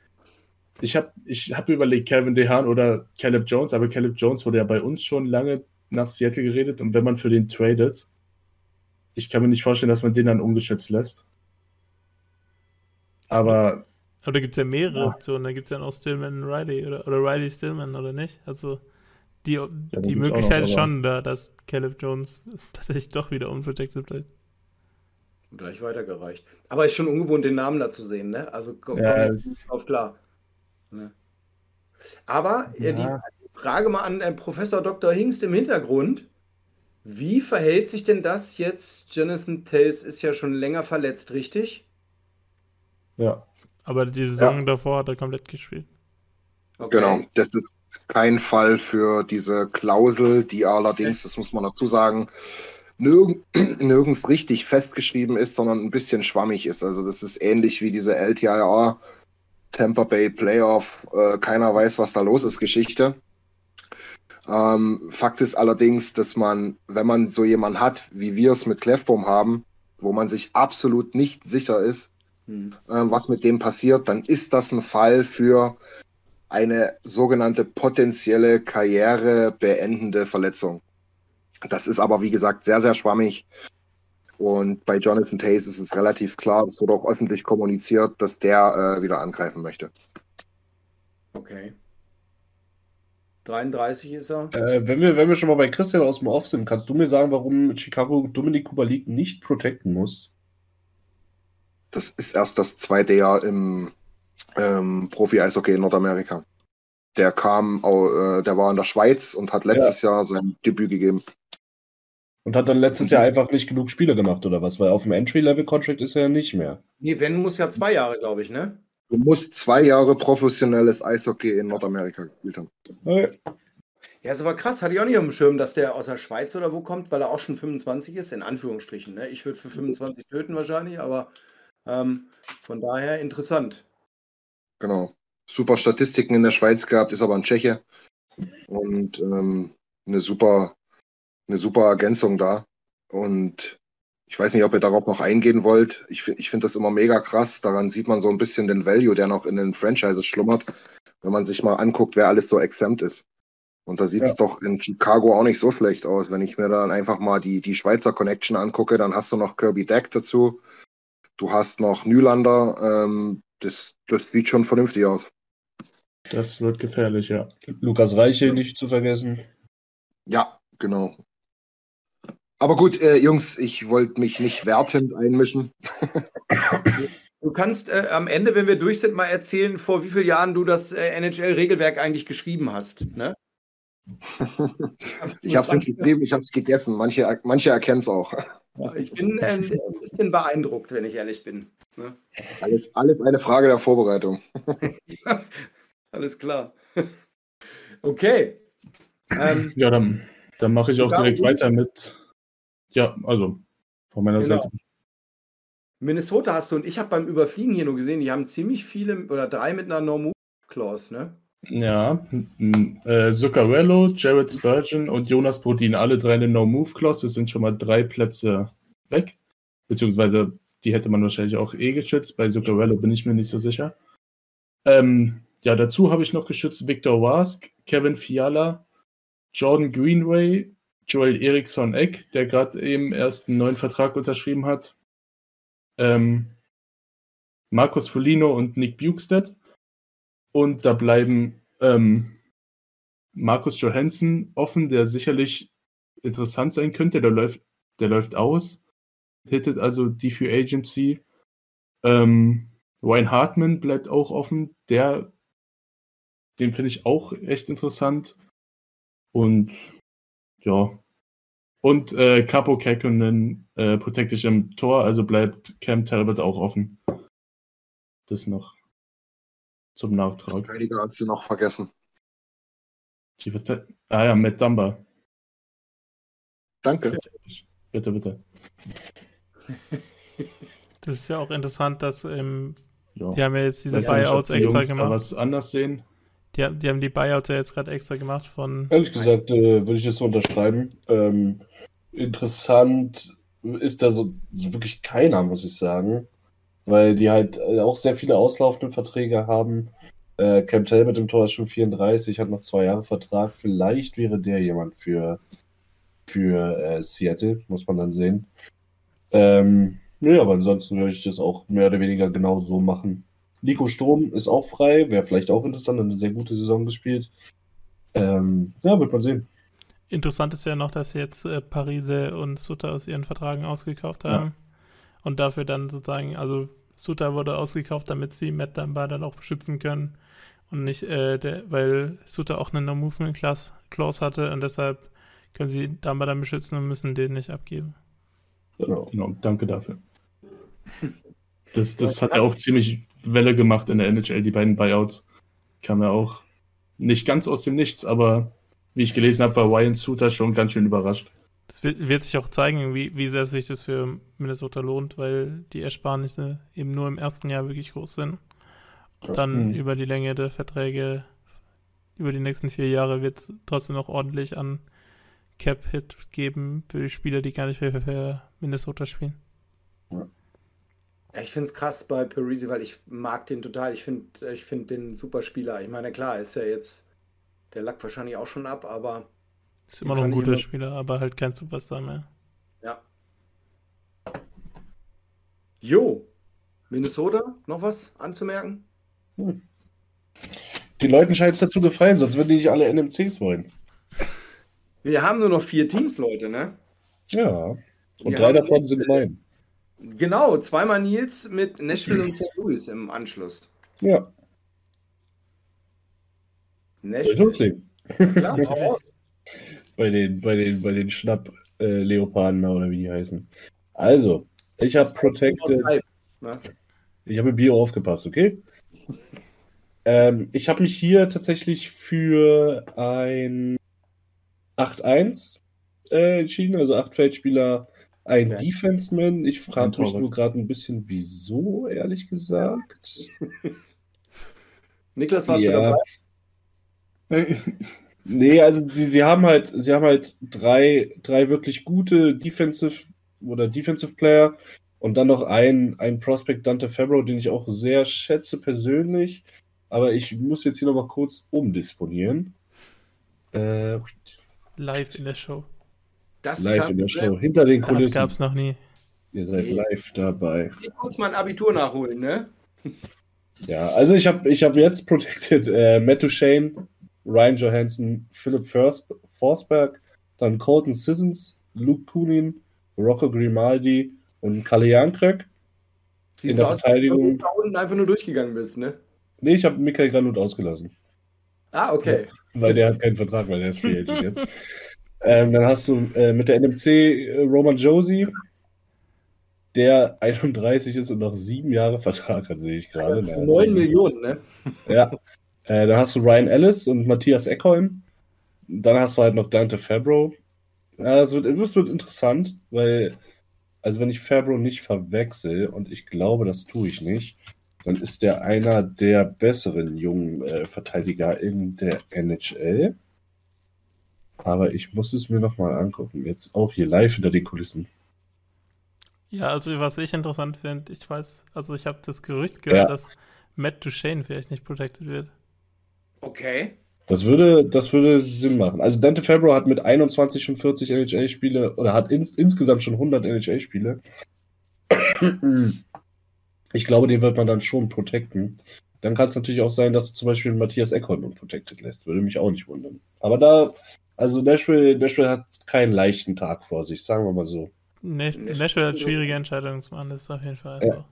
ich habe ich hab überlegt, Kevin DeHaan oder Caleb Jones, aber Caleb Jones wurde ja bei uns schon lange nach Seattle geredet und wenn man für den tradet, ich kann mir nicht vorstellen, dass man den dann ungeschützt lässt. Aber. Aber da gibt es ja mehrere ja. Optionen. Da gibt es ja noch Stillman und Riley oder, oder Riley Stillman, oder nicht? Also die, ja, die Möglichkeit ist schon da, dass Caleb Jones (laughs) tatsächlich doch wieder unprotected bleibt. Gleich weitergereicht. Aber ist schon ungewohnt, den Namen da zu sehen, ne? Also komm, ja, komm auf klar. Ne? Aber ja. die Frage mal an äh, Professor Dr. Hingst im Hintergrund. Wie verhält sich denn das jetzt? Jonathan Tays ist ja schon länger verletzt, richtig? Ja. Aber die Saison ja. davor hat er komplett gespielt. Okay. Genau, das ist kein Fall für diese Klausel, die allerdings, das muss man dazu sagen, nirg (clears throat) nirgends richtig festgeschrieben ist, sondern ein bisschen schwammig ist. Also das ist ähnlich wie diese LTIR Tampa Bay Playoff, äh, keiner weiß, was da los ist, Geschichte. Ähm, Fakt ist allerdings, dass man, wenn man so jemanden hat, wie wir es mit Clefbaum haben, wo man sich absolut nicht sicher ist, hm. äh, was mit dem passiert, dann ist das ein Fall für eine sogenannte potenzielle Karriere beendende Verletzung. Das ist aber, wie gesagt, sehr, sehr schwammig. Und bei Jonathan Tays ist es relativ klar, es wurde auch öffentlich kommuniziert, dass der äh, wieder angreifen möchte. Okay. 33 ist er. Äh, wenn, wir, wenn wir schon mal bei Christian aus dem Off sind, kannst du mir sagen, warum Chicago Dominik Kubalik nicht protecten muss? Das ist erst das zweite Jahr im ähm, Profi-Eishockey in Nordamerika. Der kam, äh, der war in der Schweiz und hat letztes ja. Jahr sein Debüt gegeben. Und hat dann letztes Jahr einfach nicht genug Spiele gemacht, oder was? Weil auf dem Entry-Level-Contract ist er ja nicht mehr. Nee, wenn muss ja zwei Jahre, glaube ich, ne? Du musst zwei Jahre professionelles Eishockey in Nordamerika gespielt haben. Okay. Ja, ist aber krass. Hatte ich auch nicht auf dem Schirm, dass der aus der Schweiz oder wo kommt, weil er auch schon 25 ist, in Anführungsstrichen. Ne? Ich würde für 25 töten wahrscheinlich, aber ähm, von daher interessant. Genau. Super Statistiken in der Schweiz gehabt, ist aber ein Tscheche. Und ähm, eine super, eine super Ergänzung da. Und ich weiß nicht, ob ihr darauf noch eingehen wollt. Ich, ich finde das immer mega krass. Daran sieht man so ein bisschen den Value, der noch in den Franchises schlummert, wenn man sich mal anguckt, wer alles so exempt ist. Und da sieht es ja. doch in Chicago auch nicht so schlecht aus. Wenn ich mir dann einfach mal die, die Schweizer Connection angucke, dann hast du noch Kirby Deck dazu. Du hast noch Nylander. Ähm, das, das sieht schon vernünftig aus. Das wird gefährlich, ja. Lukas Reiche nicht zu vergessen. Ja, genau. Aber gut, äh, Jungs, ich wollte mich nicht wertend einmischen. (laughs) Du kannst äh, am Ende, wenn wir durch sind, mal erzählen, vor wie vielen Jahren du das äh, NHL-Regelwerk eigentlich geschrieben hast. Ne? (laughs) ich habe es nicht geschrieben, ich habe es gegessen. Manche, manche erkennen es auch. Ich bin äh, ein bisschen beeindruckt, wenn ich ehrlich bin. Ne? Alles, alles eine Frage der Vorbereitung. ja, (laughs) alles klar. Okay. Ähm, ja, dann, dann mache ich auch direkt weiter mit. Ja, also von meiner genau. Seite. Minnesota hast du und ich habe beim Überfliegen hier nur gesehen, die haben ziemlich viele oder drei mit einer No-Move-Clause, ne? Ja, äh, Zuccarello, Jared Spurgeon und Jonas Brodin, alle drei eine No-Move-Clause. Das sind schon mal drei Plätze weg. Beziehungsweise die hätte man wahrscheinlich auch eh geschützt. Bei Zuccarello bin ich mir nicht so sicher. Ähm, ja, dazu habe ich noch geschützt Victor Wask, Kevin Fiala, Jordan Greenway, Joel Eriksson Eck, der gerade eben erst einen neuen Vertrag unterschrieben hat. Ähm, Markus Folino und Nick Bukestead. Und da bleiben ähm, Markus Johansson offen, der sicherlich interessant sein könnte. Der läuft, der läuft aus, hittet also die für Agency. Ähm, Ryan Hartman bleibt auch offen. Der, den finde ich auch echt interessant. Und ja. Und äh, Capo Kekkonen äh, protected im Tor, also bleibt Cam Talbot auch offen. Das noch zum Nachtrag. Verteidiger hast du noch vergessen. Die Verte ah ja, Matt Dumba. Danke. Bitte, bitte. (laughs) Das ist ja auch interessant, dass ähm, ja. die haben ja jetzt diese Buyouts extra Jungs gemacht. was anders sehen. Die, die haben die Buyouts ja jetzt gerade extra gemacht von. Ehrlich gesagt, äh, würde ich das so unterschreiben. Ähm, interessant ist da so, so, wirklich keiner, muss ich sagen. weil die halt äh, auch sehr viele auslaufende Verträge haben. Äh, Cam Talbot im Tor ist schon 34, hat noch zwei Jahre Vertrag. Vielleicht wäre der jemand für, für äh, Seattle, muss man dann sehen. Ähm, ja, aber ansonsten würde ich das auch mehr oder weniger genau so machen. Nico Strom ist auch frei, wäre vielleicht auch interessant, eine sehr gute Saison gespielt. Ähm, ja, wird man sehen. Interessant ist ja noch, dass jetzt äh, Parise und Sutter aus ihren Vertragen ausgekauft haben. Ja. Und dafür dann sozusagen, also Sutter wurde ausgekauft, damit sie Matt Dunbar dann auch beschützen können. Und nicht, äh, der, weil Sutter auch eine No-Movement-Clause hatte und deshalb können sie Dunbar dann beschützen und müssen den nicht abgeben. Genau, genau danke dafür. Das, das hat ja auch ziemlich Welle gemacht in der NHL, die beiden Buyouts. Kam ja auch nicht ganz aus dem Nichts, aber wie ich gelesen habe, war Ryan Suter schon ganz schön überrascht. Es wird, wird, sich auch zeigen, wie, wie sehr sich das für Minnesota lohnt, weil die Ersparnisse eben nur im ersten Jahr wirklich groß sind. Und dann mhm. über die Länge der Verträge, über die nächsten vier Jahre wird es trotzdem noch ordentlich an Cap-Hit geben für die Spieler, die gar nicht mehr für Minnesota spielen. Ja. Ich finde es krass bei Parisi, weil ich mag den total. Ich finde ich find den super Spieler. Ich meine, klar, ist ja jetzt, der lag wahrscheinlich auch schon ab, aber ist immer noch ein guter Spieler, aber halt kein Superstar mehr. Ja. Jo. Minnesota, noch was anzumerken? Hm. Den Leuten scheint es dazu gefallen, sonst würden die nicht alle NMCs wollen. Wir haben nur noch vier Teams, Leute, ne? Ja. Und Wir drei davon sind mein. Genau, zweimal Nils mit Nashville und St. Louis im Anschluss. Ja. Nashville. Klar, raus (laughs) bei den, bei den, bei den Schnapp-Leoparden äh, oder wie die heißen. Also, ich habe Protected. Ne? Ich habe Bio aufgepasst, okay? ähm, ich habe mich hier tatsächlich für ein 8-1 äh, entschieden, also 8 Feldspieler, ein okay. Defenseman. Ich frage mich nur gerade ein bisschen, wieso, ehrlich gesagt. (laughs) Niklas, warst ja. du dabei? Nee, also sie, sie haben halt, sie haben halt drei, drei wirklich gute Defensive oder Defensive Player und dann noch ein, ein Prospect Dante Fabro, den ich auch sehr schätze persönlich. Aber ich muss jetzt hier nochmal kurz umdisponieren. Äh, live in der Show. Das live in der Show, hinter den Kulissen. Das gab's noch nie. Ihr seid live dabei. Ich muss mein Abitur nachholen, ne? Ja, also ich habe ich hab jetzt Protected äh, Matt Duchesne, Ryan Johansson, Philip Forsberg, dann Colton Sissons, Luke Kunin, Rocco Grimaldi und Kalle Jankrek. Sieht in der aus, Verteidigung. Als du da unten einfach nur durchgegangen bist, ne? Nee, ich habe Michael Granut ausgelassen. Ah, okay. Ja, weil der hat keinen Vertrag, weil der ist Free Agent jetzt. (laughs) ähm, dann hast du äh, mit der NMC äh, Roman Josie, der 31 ist und noch sieben Jahre Vertrag hat, sehe ich gerade. Ja, 9 Millionen, ne? Ja. Äh, dann hast du Ryan Ellis und Matthias Eckholm. Dann hast du halt noch Dante Fabro. Ja, es wird, wird interessant, weil, also wenn ich Fabro nicht verwechsel, und ich glaube, das tue ich nicht, dann ist der einer der besseren jungen äh, Verteidiger in der NHL. Aber ich muss es mir nochmal angucken. Jetzt auch hier live hinter den Kulissen. Ja, also was ich interessant finde, ich weiß, also ich habe das Gerücht gehört, ja. dass Matt Duchesne vielleicht nicht protected wird. Okay. Das würde, das würde Sinn machen. Also Dante Fabro hat mit 21 schon 40 NHL-Spiele oder hat in, insgesamt schon 100 NHL-Spiele. Ich glaube, den wird man dann schon protecten. Dann kann es natürlich auch sein, dass du zum Beispiel Matthias Eckholm unprotected lässt. Würde mich auch nicht wundern. Aber da, also Nashville, Nashville hat keinen leichten Tag vor sich, sagen wir mal so. Nashville hat schwierige Entscheidungen zu machen, das ist auf jeden Fall ja. so.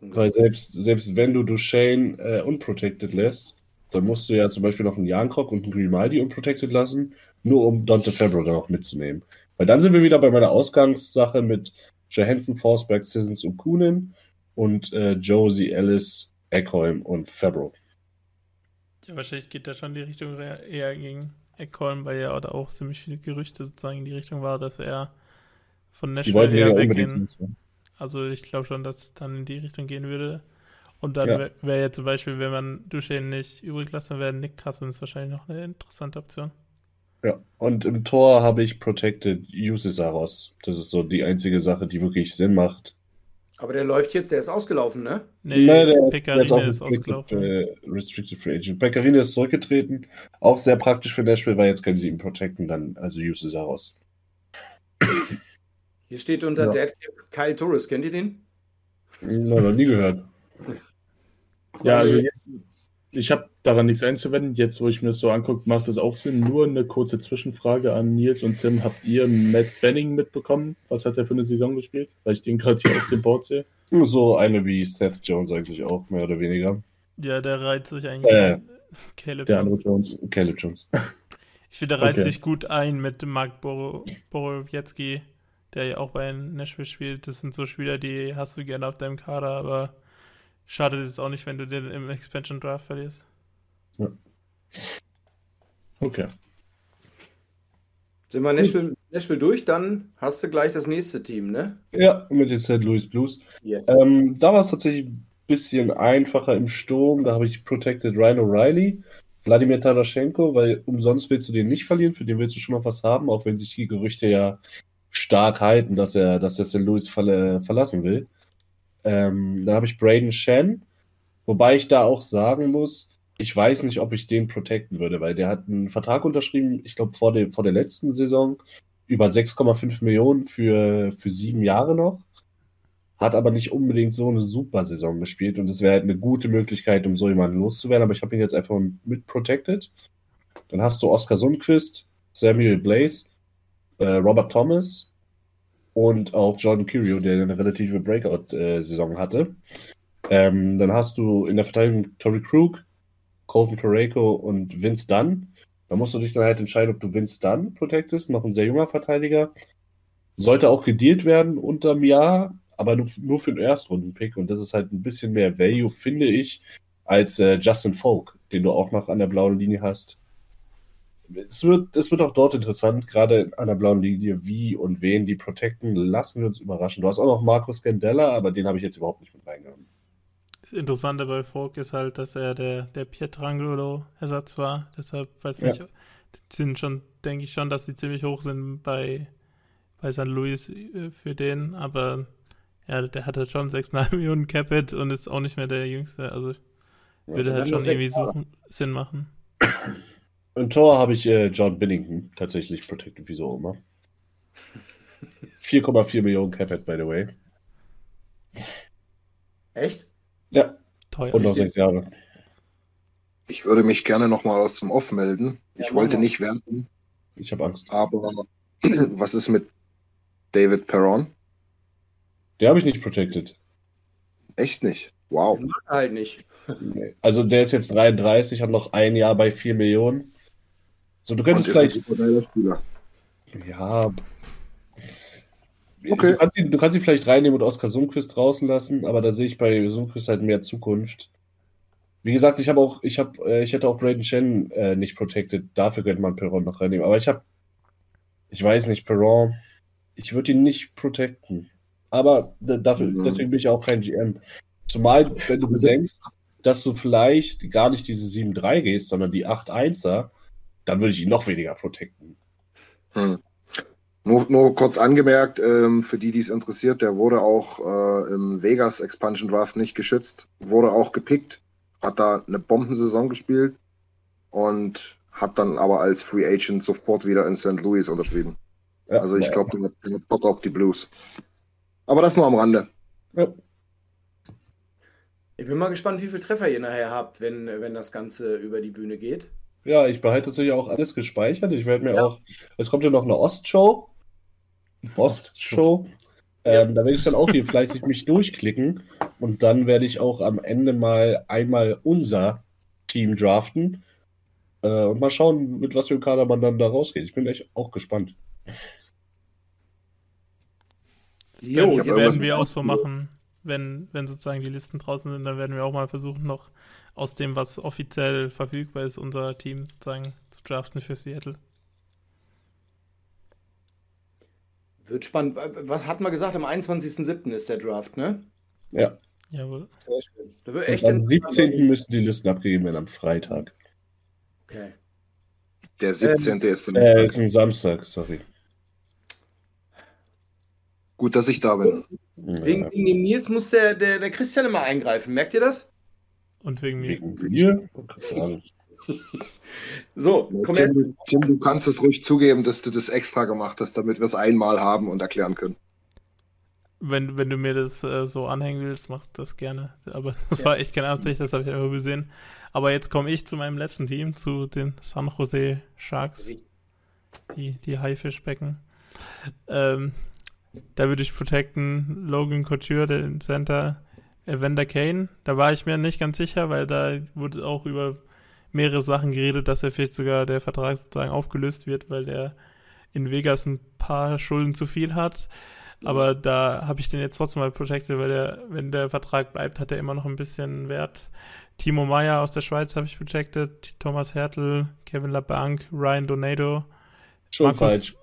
Weil selbst, selbst wenn du Duchesne äh, unprotected lässt, dann musst du ja zum Beispiel noch einen Jankrock und einen Grimaldi unprotected lassen, nur um Dante Fabro dann auch mitzunehmen. Weil dann sind wir wieder bei meiner Ausgangssache mit Johansson, Forsberg, Sissons und Kunin und äh, Josie, Ellis, Eckholm und Fabro. Ja, wahrscheinlich geht da schon die Richtung eher gegen Eckholm, weil ja auch ziemlich viele Gerüchte sozusagen in die Richtung war, dass er von Nashville her weggehen. Also ich glaube schon, dass es dann in die Richtung gehen würde. Und dann ja. wäre wär ja zum Beispiel, wenn man Duchesne nicht übrig lässt, dann wäre Nick Cousins wahrscheinlich noch eine interessante Option. Ja, und im Tor habe ich Protected Uses raus. Das ist so die einzige Sache, die wirklich Sinn macht. Aber der läuft jetzt, der ist ausgelaufen, ne? Nee, Nee, der, Pekkarine der ist, auch ist ausgelaufen. äh, restricted Free Agent. Pekkarine ist zurückgetreten. Auch sehr praktisch für Nashville, weil jetzt können sie ihn protecten, dann, also Use ist er raus. Hier steht unter Ja. Deadcap Kyle Torres, kennt ihr den? Noch noch nie gehört. (laughs) Ja, also jetzt, ich habe daran nichts einzuwenden. Jetzt, wo ich mir das so angucke, macht es auch Sinn. Nur eine kurze Zwischenfrage an Nils und Tim. Habt ihr Matt Benning mitbekommen? Was hat er für eine Saison gespielt? Weil ich den gerade hier auf dem Board sehe. So eine wie Seth Jones eigentlich auch, mehr oder weniger. Ja, der reiht sich eigentlich Äh. Caleb. Der andere Jones. Caleb Jones. (laughs) Ich finde, der reiht Okay. sich gut ein mit Mark Boro- Borowiecki, der ja auch bei Nashville spielt. Das sind so Spieler, die hast du gerne auf deinem Kader, aber schadet es auch nicht, wenn du den im Expansion Draft verlierst. Okay. Sind wir Nashville, Nashville durch, dann hast du gleich das nächste Team, ne? Ja, mit den St. Louis Blues. Yes. Ähm, da war es tatsächlich ein bisschen einfacher im Sturm. Da habe ich Protected Ryan O'Reilly, Wladimir Taraschenko, weil umsonst willst du den nicht verlieren. Für den willst du schon noch was haben, auch wenn sich die Gerüchte ja stark halten, dass er, dass er St. Louis verla verlassen will. Ähm, dann habe ich Braden Shen, wobei ich da auch sagen muss, ich weiß nicht, ob ich den protecten würde, weil der hat einen Vertrag unterschrieben, ich glaube, vor, vor der letzten Saison über 6,5 Millionen für, für sieben Jahre noch. Hat aber nicht unbedingt so eine super Saison gespielt und es wäre halt eine gute Möglichkeit, um so jemanden loszuwerden. Aber ich habe ihn jetzt einfach mit protected. Dann hast du Oscar Sundquist, Samuel Blaze, äh, Robert Thomas und auch Jordan Curio, der eine relative Breakout-Saison hatte. Ähm, dann hast du in der Verteidigung Tory Krug, Colton Pareko und Vince Dunn. Da musst du dich dann halt entscheiden, ob du Vince Dunn protectest, noch ein sehr junger Verteidiger. Sollte auch gedealt werden unterm Jahr, aber nur, nur für den Erstrunden-Pick. Und das ist halt ein bisschen mehr Value, finde ich, als äh, Justin Folk, den du auch noch an der blauen Linie hast. Es wird, es wird auch dort interessant, gerade an der blauen Linie, wie und wen die protecten. Lassen wir uns überraschen. Du hast auch noch Markus Scandella, aber den habe ich jetzt überhaupt nicht mit reingenommen. Das Interessante bei Folk ist halt, dass er der, der Pietrangelo-Ersatz war. Deshalb weiß Ja. nicht, sind schon, denke ich schon, dass die ziemlich hoch sind bei, bei St. Louis äh, für den, aber ja, der hat halt schon 6,5 (laughs) Millionen Capit und ist auch nicht mehr der Jüngste. Also würde dann halt schon irgendwie suchen, Sinn machen. (clears throat) Im Tor habe ich äh, John Binnington tatsächlich protected, wie so immer. 4,4 Millionen Capit, by the way. Echt? Ja, Teuer. und noch sechs Jahre. Ich würde mich gerne nochmal aus dem Off melden. Ja, Ich wollte mal. nicht werten, Ich habe Angst. aber (clears throat) was ist mit David Perron? Der habe ich nicht protected. Echt nicht. Wow. Den mag halt nicht. Also der ist jetzt 33, hat noch ein Jahr bei 4 Millionen. So, du könntest vielleicht. Ja. Okay. Du, kannst ihn, du kannst ihn vielleicht reinnehmen und Oskar Sundquist draußen lassen, aber da sehe ich bei Sundquist halt mehr Zukunft. Wie gesagt, ich habe auch, ich habe, äh, ich hätte auch Braden Shen äh, nicht protected. Dafür könnte man Perron noch reinnehmen. Aber ich habe, ich weiß nicht, Perron, ich würde ihn nicht protecten. Aber dafür, Mhm. deswegen bin ich auch kein GM. Zumal, wenn du bedenkst, dass du vielleicht gar nicht diese 7-3 gehst, sondern die 8-1er, dann würde ich ihn noch weniger protecten. Hm. Nur, nur kurz angemerkt, ähm, für die, die es interessiert, der wurde auch äh, im Vegas Expansion Draft nicht geschützt, wurde auch gepickt, hat da eine Bombensaison gespielt und hat dann aber als Free Agent sofort wieder in St. Louis unterschrieben. Ja, Also ich ja. glaube, der, hat- der hat Bock auf die Blues. Aber das nur am Rande. Ja. Ich bin mal gespannt, wie viel Treffer ihr nachher habt, wenn, wenn das Ganze über die Bühne geht. Ja, ich behalte ja auch alles gespeichert. Ich werde mir Ja. auch, es kommt ja noch eine Ostshow. Ostshow. Ähm, da werde ich dann auch hier fleißig mich durchklicken und dann werde ich auch am Ende mal einmal unser Team draften äh, und mal schauen, mit was für einem Kader man dann da rausgeht. Ich bin echt auch gespannt. Das Jo, werden, wir auch so machen, wenn, wenn sozusagen die Listen draußen sind, dann werden wir auch mal versuchen, noch aus dem, was offiziell verfügbar ist, unser Team sozusagen zu draften für Seattle. Wird spannend. Was hat man gesagt? Am 21.07. ist der Draft, ne? Ja, Jawohl. Sehr schön. Da wird echt am interessant. 17. müssen die Listen abgegeben werden, am Freitag. Okay. Der 17. ist der Äh, ist ein Samstag, sorry. Gut, dass ich da bin. Wegen, wegen dem Nils muss der, der, der Christian immer eingreifen. Merkt ihr das? Und wegen mir. Wegen mir? (laughs) So, komm her. Tim, Tim, du kannst es ruhig zugeben, dass du das extra gemacht hast, damit wir es einmal haben und erklären können. Wenn, wenn du mir das äh, so anhängen willst, mach das gerne. Aber (laughs) das war echt keine Absicht, das habe ich einfach gesehen. Aber jetzt komme ich zu meinem letzten Team, zu den San Jose Sharks. Die, die Haifischbecken. Ähm, da würde ich protecten Logan Couture, den Center, Evander Kane. Da war ich mir nicht ganz sicher, weil da wurde auch über mehrere Sachen geredet, dass er vielleicht sogar der Vertrag sozusagen aufgelöst wird, weil der in Vegas ein paar Schulden zu viel hat. Aber da habe ich den jetzt trotzdem mal protected, weil der, wenn der Vertrag bleibt, hat er immer noch ein bisschen Wert. Timo Meyer aus der Schweiz habe ich protected, Thomas Hertel, Kevin LaBanc, Ryan Donato. Schon Markus- falsch.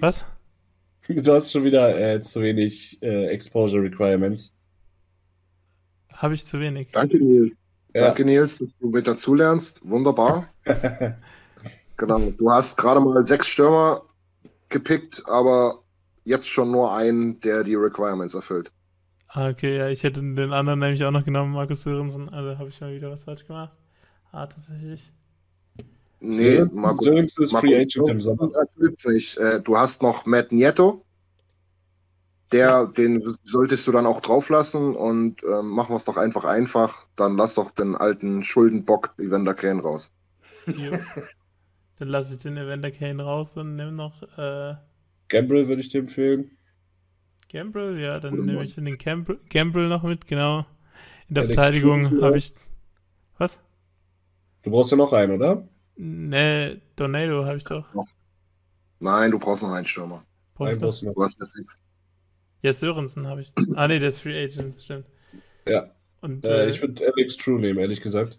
Was? (laughs) Du hast schon wieder äh, zu wenig äh, Exposure Requirements. Habe ich zu wenig. Danke, Nils. Ja. Danke, Nils, dass du mit dazulernst. Wunderbar. (laughs) Genau. Du hast gerade mal sechs Stürmer gepickt, aber jetzt schon nur einen, der die Requirements erfüllt. Ah, okay, ja, ich hätte den anderen nämlich auch noch genommen, Markus Sörensen. Also habe ich mal wieder was falsch gemacht. Ah, tatsächlich. Nee, Sörensen- Markus, Sörensen ist Free Markus Agent im Sommer. nicht. Äh, Du hast noch Matt Nieto. Der, den solltest du dann auch drauflassen und ähm, machen wir es doch einfach einfach. Dann lass doch den alten Schuldenbock Evander Kane raus. Jo. (laughs) Dann lasse ich den Evander Kane raus und nehme noch äh, Gamble würde ich dir empfehlen. Gamble. Ja, dann nehme ich den Gamble, Gamble noch mit, genau. In der Alex Verteidigung habe ich. Was? Du brauchst ja noch einen, oder? Ne, Tornado habe ich doch. Nein, du brauchst noch einen Stürmer. Brauch noch? brauchst du noch. Du hast nichts. Ja, Sörensen habe ich. Ah, ne, der ist Free Agent, stimmt. Ja. Und Äh, äh, ich würde Alex True nehmen, ehrlich gesagt.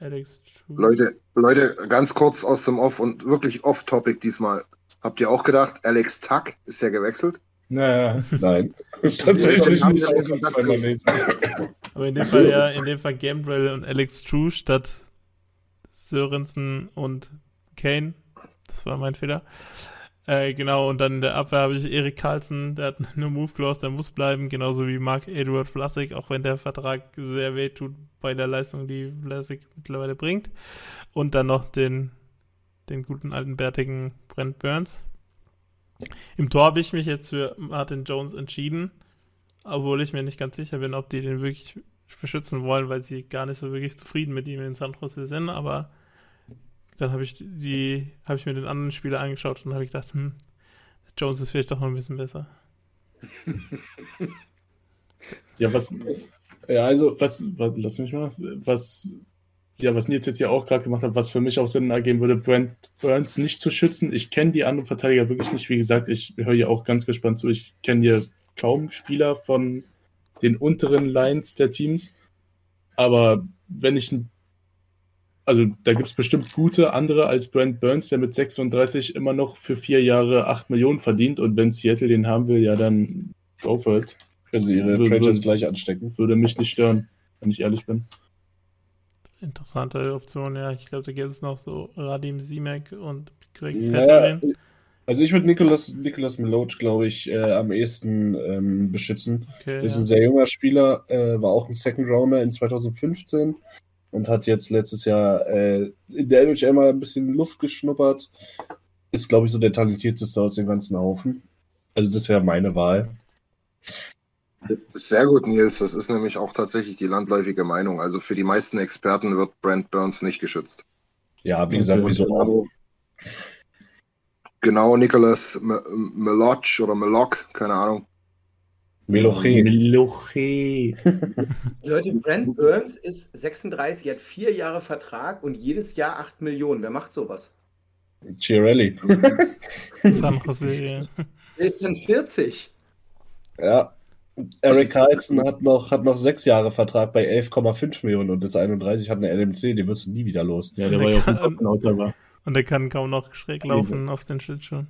Alex True. Leute, Leute, ganz kurz aus dem Off und wirklich off-topic diesmal. Habt ihr auch gedacht, Alex Tuck ist ja gewechselt? Naja, nein. (laughs) Tatsächlich nicht. Aber in dem Fall ja, in dem Fall Gambrel und Alex True statt Sörensen und Kane. Das war mein Fehler. Äh, genau, und dann in der Abwehr habe ich Erik Carlsen, der hat (laughs) nur Move Clause, der muss bleiben, genauso wie Mark Edward Vlasic, auch wenn der Vertrag sehr weh tut bei der Leistung, die Vlasic mittlerweile bringt. Und dann noch den, den guten alten bärtigen Brent Burns. Im Tor habe ich mich jetzt für Martin Jones entschieden, obwohl ich mir nicht ganz sicher bin, ob die den wirklich beschützen wollen, weil sie gar nicht so wirklich zufrieden mit ihm in San Jose sind, aber dann habe ich die, habe ich mir den anderen Spieler angeschaut und habe ich gedacht, hm, Jones ist vielleicht doch noch ein bisschen besser. (laughs) Ja, was, ja, also, was, was, lass mich mal, was, ja, was Nils jetzt ja auch gerade gemacht hat, was für mich auch Sinn ergeben würde, Brent Burns nicht zu schützen. Ich kenne die anderen Verteidiger wirklich nicht. Wie gesagt, ich höre hier auch ganz gespannt zu. Ich kenne hier kaum Spieler von den unteren Lines der Teams. Aber wenn ich ein also da gibt es bestimmt gute andere als Brent Burns, der mit 36 immer noch für vier Jahre 8 Millionen verdient. Und wenn Seattle den haben will, ja, dann go for it. Können sie ihre Würde- gleich anstecken. Würde mich nicht stören, wenn ich ehrlich bin. Interessante Option, ja. Ich glaube, da gibt es noch so Radim Simek und Greg Naja, Petterin. also ich würde Nicolas, Nicolas Meloche, glaube ich, äh, am ehesten ähm, beschützen. Okay, Ist ja. ein sehr junger Spieler, äh, war auch ein Second Rounder in 2015 und hat jetzt letztes Jahr äh, in der NHL mal ein bisschen Luft geschnuppert. Ist, glaube ich, so der talentierteste aus dem ganzen Haufen. Also das wäre meine Wahl. Sehr gut, Nils. Das ist nämlich auch tatsächlich die landläufige Meinung. Also für die meisten Experten wird Brent Burns nicht geschützt. Ja, wie gesagt, wieso auch? Genau, Nicholas M- Meloch oder Meloch, keine Ahnung. Meloche. Meloche. (laughs) Leute, Brent Burns ist 36, hat vier Jahre Vertrag und jedes Jahr 8 Millionen. Wer macht sowas? Chiarelli. (laughs) San Jose, ist dann 40. Ja. Eric Carlson hat noch, hat noch sechs Jahre Vertrag bei 11,5 Millionen und ist 31, hat eine LMC, den wirst du nie wieder los. Ja, der war ja auch ein. Und der kann kaum noch schräg laufen auf den Schlittschuhen.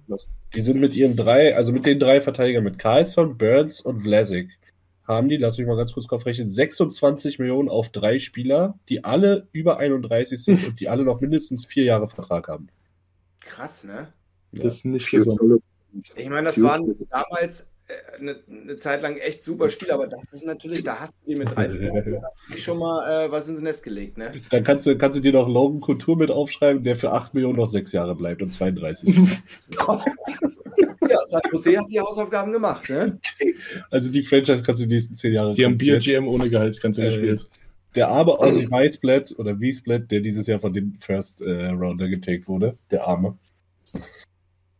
Die sind mit ihren drei, also mit den drei Verteidigern, mit Carlson, Burns und Vlasic, haben die, lass mich mal ganz kurz Kopf rechnen, 26 Millionen auf drei Spieler, die alle über 31 sind und die alle noch mindestens vier Jahre Vertrag haben. Krass, ne? Das ist nicht. Zolle. Ich meine, das waren damals eine, eine, Zeit lang echt super Spiel, aber das ist natürlich, da hast du die mit drei (laughs) schon mal äh, was ins Nest gelegt. Ne? Dann kannst du, kannst du dir noch Logan Kultur mit aufschreiben, der für 8 Millionen noch 6 Jahre bleibt und 32. (laughs) ja, San Jose hat die Hausaufgaben gemacht. Ne? Also die Franchise kannst du die nächsten 10 Jahre. Die haben BGM ohne Gehaltsgrenze äh, gespielt. Der arme Aussie Weißblatt oder Wiesblatt, der dieses Jahr von den First äh, Rounder getaked wurde, der arme.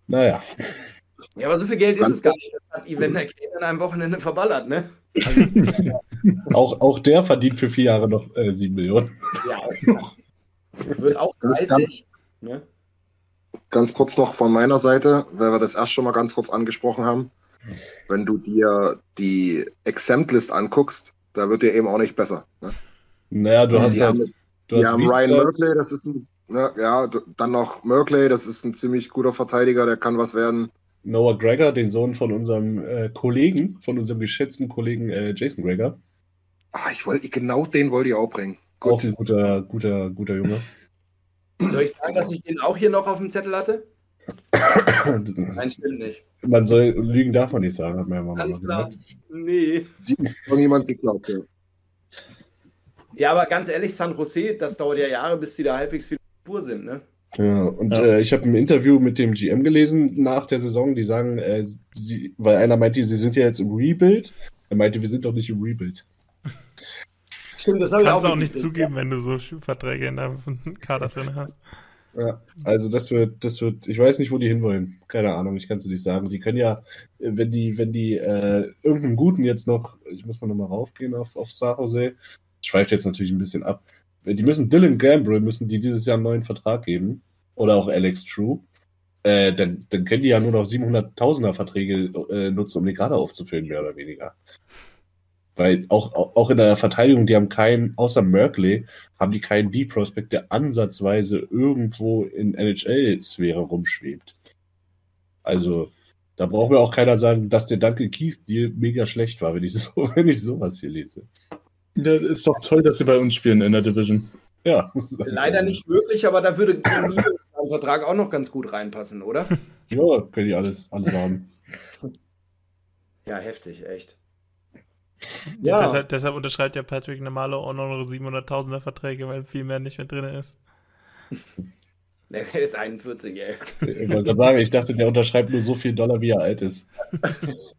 Naja. Ja, aber so viel Geld ist es gar nicht. Das hat Evander Kane an einem Wochenende verballert, ne? Also, (laughs) auch, auch der verdient für vier Jahre noch äh, 7 Millionen. Ja, wird auch 30. Ne? Ganz kurz noch von meiner Seite, weil wir das erst schon mal ganz kurz angesprochen haben. Wenn du dir die Exempt-List anguckst, da wird dir eben auch nicht besser. Ne? Naja, du hast ja. Haben, du hast haben Ryan Merkley, das ist ein, ne, ja, dann noch Merkley, das ist ein ziemlich guter Verteidiger, der kann was werden. Noah Gregor, den Sohn von unserem äh, Kollegen, von unserem geschätzten Kollegen äh, Jason Gregor. Ah, ich wollte, genau den wollte ich auch bringen. Gut. Auch ein guter, guter, guter Junge. Soll ich sagen, dass ich den auch hier noch auf dem Zettel hatte? (coughs) Nein, stimmt nicht. Man soll, lügen darf man nicht sagen, hat mir ja mal Alles klar. Nee. Die hat niemand geglaubt, ja. Ja, aber ganz ehrlich, San Jose, das dauert ja Jahre, bis sie da halbwegs wieder pur sind, ne? Ja, und ja. Äh, ich habe ein Interview mit dem GM gelesen nach der Saison, die sagen, äh, sie, weil einer meinte, sie sind ja jetzt im Rebuild. Er meinte, wir sind doch nicht im Rebuild. (laughs) Stimmt, das Kannst du auch nicht zugeben, wenn du so Verträge in deinem (laughs) Kader drin hast. Ja, also das wird, das wird, ich weiß nicht, wo die hinwollen. Keine Ahnung, ich kann es dir nicht sagen. Die können ja, wenn die, wenn die äh, irgendeinen guten jetzt noch, ich muss mal nochmal raufgehen auf, auf San Jose, schweift jetzt natürlich ein bisschen ab. Die müssen Dylan Gambrill, müssen die dieses Jahr einen neuen Vertrag geben. Oder auch Alex True. Äh, dann, dann können die ja nur noch 700.000er Verträge äh, nutzen, um den Kader aufzufüllen, mehr oder weniger. Weil auch, auch in der Verteidigung, die haben keinen, außer Merkley, haben die keinen D-Prospect, der ansatzweise irgendwo in NHL-Sphäre rumschwebt. Also, da braucht mir auch keiner sagen, dass der Duncan Keith dir mega schlecht war, wenn ich, so, (laughs) wenn ich sowas hier lese. Ja, ist doch toll, dass sie bei uns spielen in der Division. Ja. Leider nicht möglich, aber da würde ein Vertrag auch noch ganz gut reinpassen, oder? (laughs) Ja, können die alles, alles haben. Ja, heftig, echt. Ja. Deshalb, deshalb, unterschreibt ja Patrick Namalo auch noch 700.000er Verträge, weil viel mehr nicht mehr drin ist. (laughs) Der ist 41, ey. Ich wollte gerade sagen, ich dachte, der unterschreibt nur so viel Dollar, wie er alt ist. (laughs)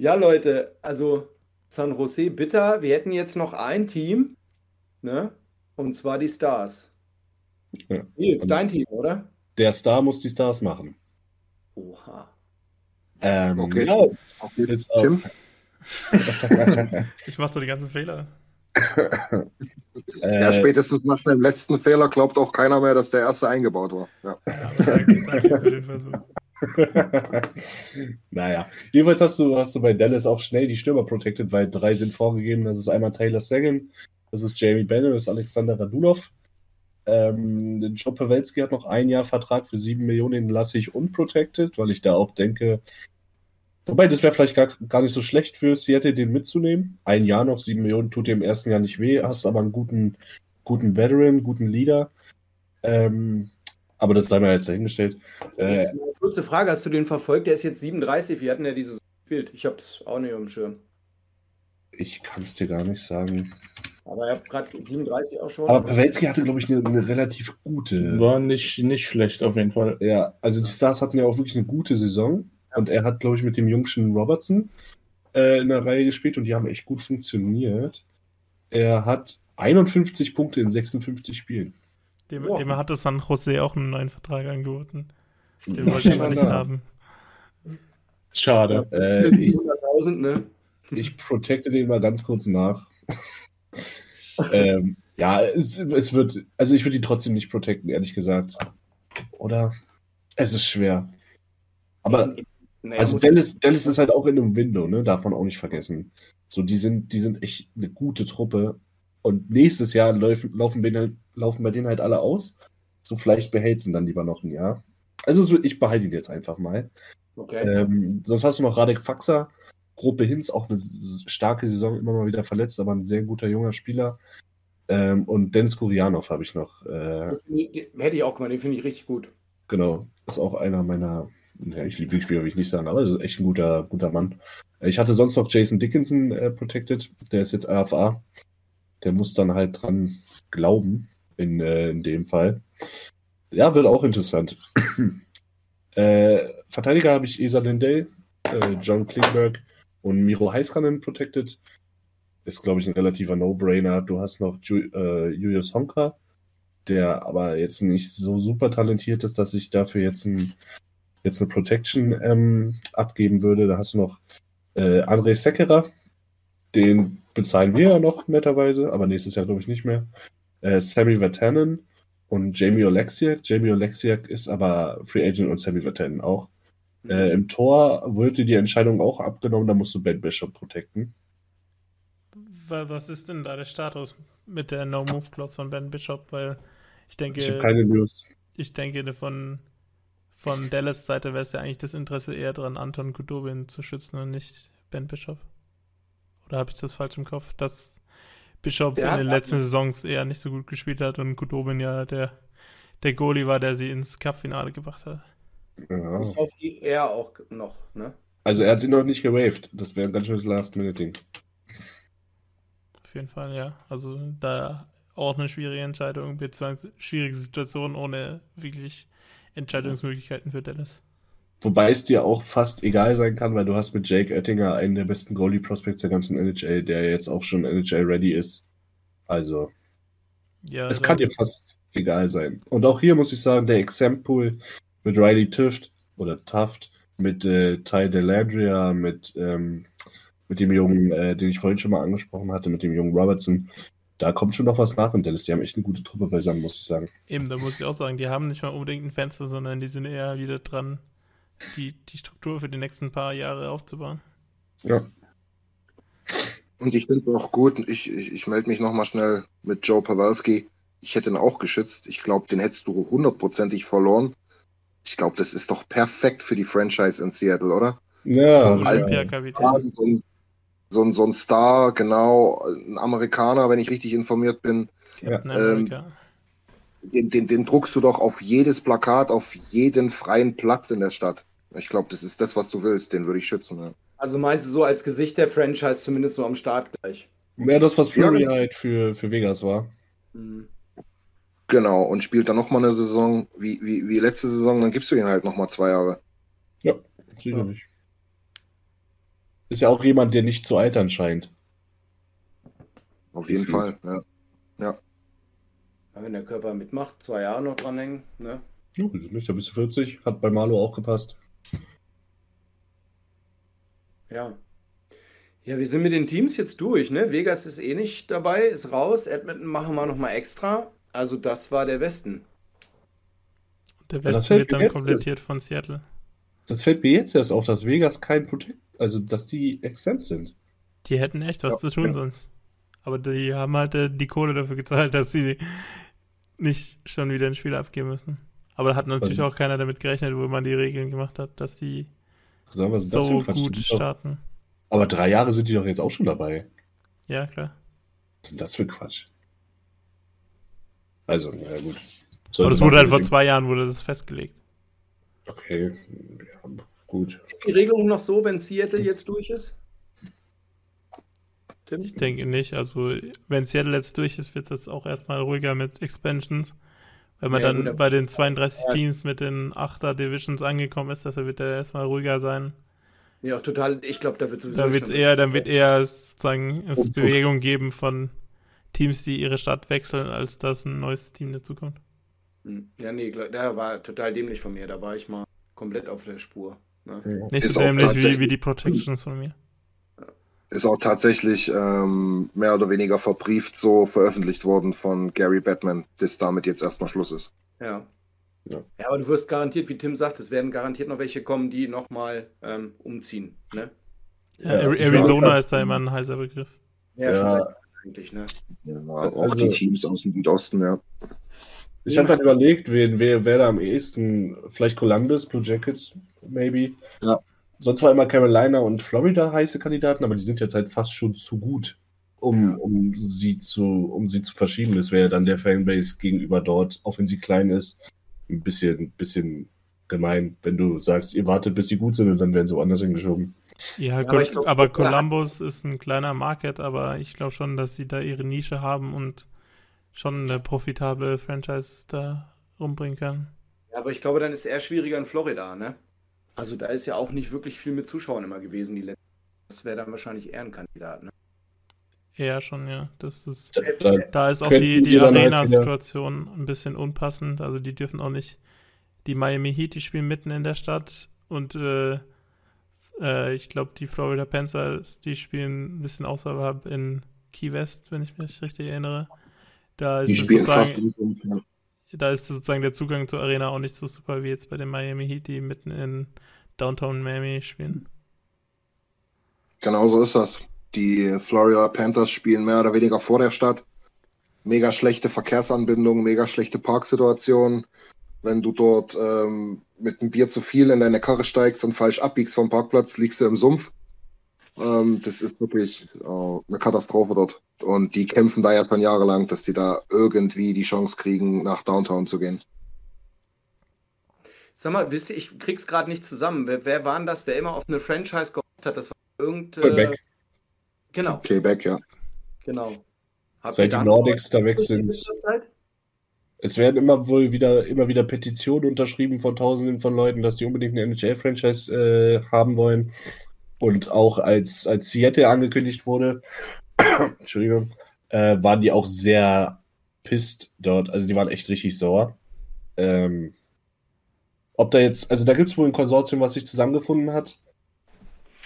Ja, Leute, also San Jose bitter. Wir hätten jetzt noch ein Team, ne? Und zwar die Stars. Ja. Nils, dein Team, oder? Der Star muss die Stars machen. Oha. Ähm, okay. Ja, okay. Tim? (laughs) ich mach doch die ganzen Fehler. (laughs) ja, spätestens nach dem letzten Fehler glaubt auch keiner mehr, dass der erste eingebaut war. Ja. danke, danke für den Versuch. (laughs) naja, jedenfalls hast du, hast du bei Dallas auch schnell die Stürmer protected, weil drei sind vorgegeben. Das ist einmal Taylor Sagan, das ist Jamie Bennett, das ist Alexander Radulov. Ähm, Joe Pawelski hat noch ein Jahr Vertrag für sieben Millionen, den lasse ich unprotected, weil ich da auch denke, Wobei, das wäre vielleicht gar, gar nicht so schlecht für Seattle, den mitzunehmen. Ein Jahr noch, sieben Millionen tut dir im ersten Jahr nicht weh, hast aber einen guten, guten Veteran, guten Leader. Ähm, aber das sei mal jetzt dahingestellt. Äh, kurze Frage, hast du den verfolgt? Der ist jetzt 37, wir hatten ja dieses Bild. Ich habe es auch nicht auf dem Schirm. Ich kann es dir gar nicht sagen. Aber er hat gerade 37 auch schon. Aber Pawelski hatte, glaube ich, eine, eine, relativ gute. War nicht, nicht schlecht auf jeden Fall. Ja, also die Stars hatten ja auch wirklich eine gute Saison. Und er hat, glaube ich, mit dem Jungschen Robertson äh, in der Reihe gespielt und die haben echt gut funktioniert. Er hat 51 Punkte in 56 Spielen. Dem, wow. dem hatte San Jose auch einen neuen Vertrag angeboten. Den wollte ich aber nicht haben. Schade. Äh, ich, ne? ich protecte den mal ganz kurz nach. (laughs) ähm, ja, es, es wird, also ich würde ihn trotzdem nicht protecten, ehrlich gesagt. Oder? Es ist schwer. Aber naja, also Dallas, Dallas ist halt auch in einem Window, ne? Darf man auch nicht vergessen. So, die sind, die sind echt eine gute Truppe. Und nächstes Jahr laufen, laufen, laufen bei denen halt alle aus. So, vielleicht behält sie dann lieber noch ein Jahr. Also, ich behalte ihn jetzt einfach mal. Okay. Ähm, sonst hast du noch Radek Faxa, Gruppe Hinz, auch eine starke Saison, immer mal wieder verletzt, aber ein sehr guter junger Spieler. Ähm, und Dennis Kurianov habe ich noch. Äh, hätte ich auch gemacht, den finde ich richtig gut. Genau, ist auch einer meiner ja, ich Lieblingsspieler will ich nicht sagen, aber ist echt ein guter, guter Mann. Ich hatte sonst noch Jason Dickinson äh, protected, der ist jetzt AFA. Der muss dann halt dran glauben, in, äh, in dem Fall. Ja, wird auch interessant. (clears throat) äh, Verteidiger habe ich Esa Lindell, äh, John Klingberg und Miro Heiskanen protected. Ist, glaube ich, ein relativer No-Brainer. Du hast noch Ju äh, Julius Honka, der aber jetzt nicht so super talentiert ist, dass ich dafür jetzt, ein, jetzt eine Protection ähm, abgeben würde. Da hast du noch äh, André Seckerer, den bezahlen wir ja noch netterweise, aber nächstes Jahr glaube ich nicht mehr. Äh, Sammy Vatanen und Jamie Oleksiak. Jamie Oleksiak ist aber Free Agent und Sammy Vatanen auch. Mhm. Äh, Im Tor wurde die Entscheidung auch abgenommen, da musst du Ben Bishop protecten. Was ist denn da der Status mit der No-Move-Clause von Ben Bishop? Weil ich denke. Ich habe keine News. Ich denke, von, von Dallas Seite wäre es ja eigentlich das Interesse eher dran, Anton Kudobin zu schützen und nicht Ben Bishop. Oder habe ich das falsch im Kopf? Dass Bishop der in den letzten Saisons eher nicht so gut gespielt hat und Kudobin ja der, der Goalie war, der sie ins Cup-Finale gebracht hat. Ja. Ist auf er auch noch, ne? Also er hat sie noch nicht gewaved. Das wäre ein ganz schönes Last-Minute-Ding. Auf jeden Fall, ja. Also da auch eine schwierige Entscheidung, beziehungsweise schwierige Situation ohne wirklich Entscheidungsmöglichkeiten für Dennis. Wobei es dir auch fast egal sein kann, weil du hast mit Jake Oettinger einen der besten Goalie-Prospects der ganzen NHL, der jetzt auch schon NHL-ready ist. Also, ja, es kann dir fast egal sein. Und auch hier muss ich sagen, der Exempel mit Riley Tuft oder Tuft, mit äh, Ty Delandria, mit, ähm, mit dem Jungen, äh, den ich vorhin schon mal angesprochen hatte, mit dem jungen Robertson, da kommt schon noch was nach in Dallas. Die haben echt eine gute Truppe beisammen, muss ich sagen. Eben, da muss ich auch sagen, die haben nicht mal unbedingt ein Fenster, sondern die sind eher wieder dran, die, die Struktur für die nächsten paar Jahre aufzubauen. Ja. Und ich finde es auch gut, ich, ich, ich melde mich nochmal schnell mit Joe Pawalski. Ich hätte ihn auch geschützt. Ich glaube, den hättest du hundertprozentig verloren. Ich glaube, das ist doch perfekt für die Franchise in Seattle, oder? Ja, Olympiakapitän. So ein, so, ein, so ein Star, genau, ein Amerikaner, wenn ich richtig informiert bin. Ja. Ähm, den, den, den druckst du doch auf jedes Plakat, auf jeden freien Platz in der Stadt. Ich glaube, das ist das, was du willst. Den würde ich schützen. Ja. Also meinst du so als Gesicht der Franchise zumindest so am Start gleich? Mehr das, was Fury ja. halt für, für Vegas war. Mhm. Genau, und spielt dann nochmal eine Saison wie, wie, wie letzte Saison, dann gibst du ihn halt nochmal zwei Jahre. Ja, sicherlich. Ja. Ist ja auch jemand, der nicht zu altern scheint. Auf jeden. Fall, ja. ja. Wenn der Körper mitmacht, zwei Jahre noch dranhängen, ne? Ja, nicht, da bist du 40, hat bei Marlo auch gepasst. Ja. Ja, wir sind mit den Teams jetzt durch, ne? Vegas ist eh nicht dabei, ist raus. Edmonton machen wir nochmal extra. Also das war der Westen. Der Westen wird dann komplettiert von Seattle. Das fällt mir jetzt erst auf, dass Vegas kein Protect, also dass die exempt sind. Die hätten echt was ja, zu tun ja. sonst. Aber die haben halt äh, die Kohle dafür gezahlt, dass sie nicht schon wieder ein Spiel abgeben müssen. Aber hat natürlich also, auch keiner damit gerechnet, wo man die Regeln gemacht hat, dass die Sagen wir, so gut starten. Aber drei Jahre sind die doch jetzt auch schon dabei. Ja, klar. Was ist denn das für Quatsch? Also, naja, gut. Sollte Aber das wurde halt vor zwei Jahren wurde das festgelegt. Okay, ja, gut. Ist die Regelung noch so, wenn Seattle jetzt durch ist? Tim? Ich denke nicht. Also, wenn Seattle jetzt durch ist, wird das auch erstmal ruhiger mit Expansions. Wenn man ja, dann gut, bei den 32 ja. Teams mit den 8er Divisions angekommen ist, deshalb wird er erstmal ruhiger sein. Ja, total. Ich glaube, da wird sowieso. Da wird's eher, dann wird eher sozusagen es Bewegung geben von Teams, die ihre Stadt wechseln, als dass ein neues Team dazukommt. Hm. Ja, nee, der war total dämlich von mir. Da war ich mal komplett auf der Spur. Ne? Ja. Nicht so dämlich wie, wie die Protections von mir. Ist auch tatsächlich ähm, mehr oder weniger verbrieft so veröffentlicht worden von Gary Batman, dass damit jetzt erstmal Schluss ist. Ja. Ja. ja, aber du wirst garantiert, wie Tim sagt, es werden garantiert noch welche kommen, die nochmal ähm, umziehen. Ne? Ja, Arizona ist da immer ein heißer Begriff. Ja, ja. schon eigentlich, ne? Ja, auch also, die Teams aus dem Südosten, ja. Ich habe dann überlegt, wen, wer, wer da am ehesten, vielleicht Columbus, Blue Jackets, maybe. Ja. Sonst war immer Carolina und Florida heiße Kandidaten, aber die sind jetzt halt fast schon zu gut, um, um, sie, zu, um sie zu verschieben. Das wäre dann der Fanbase gegenüber dort, auch wenn sie klein ist, ein bisschen, bisschen gemein, wenn du sagst, ihr wartet, bis sie gut sind und dann werden sie woanders hingeschoben. Ja, ja aber, glaub, aber Columbus ist ein kleiner Market, aber ich glaube schon, dass sie da ihre Nische haben und schon eine profitable Franchise da rumbringen können. Ja, aber ich glaube, dann ist es eher schwieriger in Florida, ne? Also da ist ja auch nicht wirklich viel mit Zuschauern immer gewesen, die letzten. Das wäre dann wahrscheinlich eher ein Kandidat, ne? Ja, schon, ja. Das ist, da, da ist auch die, die halt Arena-Situation ein bisschen unpassend. Also die dürfen auch nicht. Die Miami Heat, die spielen mitten in der Stadt und äh, äh, ich glaube, die Florida Panthers, die spielen ein bisschen außerhalb in Key West, wenn ich mich richtig erinnere. Da ist, sozusagen, Sumpf, da ist sozusagen der Zugang zur Arena auch nicht so super wie jetzt bei den Miami Heat, die mitten in Downtown Miami spielen. Genau so ist das. Die Florida Panthers spielen mehr oder weniger vor der Stadt. Mega schlechte Verkehrsanbindung, mega schlechte Parksituation. Wenn du dort ähm, mit einem Bier zu viel in deine Karre steigst und falsch abbiegst vom Parkplatz, liegst du im Sumpf. Ähm, das ist wirklich äh, eine Katastrophe dort. Und die kämpfen da ja schon jahrelang, dass die da irgendwie die Chance kriegen, nach Downtown zu gehen. Sag mal, wisst ihr, ich krieg's gerade nicht zusammen. Wer, wer war denn das, wer immer auf eine Franchise gehofft hat? Das war irgendein. Quebec. Genau. Quebec, ja. Genau. Habt Seit die Nordics da weg sind. Es werden immer wohl wieder, immer wieder Petitionen unterschrieben von Tausenden von Leuten, dass die unbedingt eine NHL-Franchise äh, haben wollen. Und auch als, als Seattle angekündigt wurde, (clears throat) Entschuldigung, äh, waren die auch sehr pisst dort. Also die waren echt richtig sauer. Ähm, ob da jetzt, also da gibt es wohl ein Konsortium, was sich zusammengefunden hat,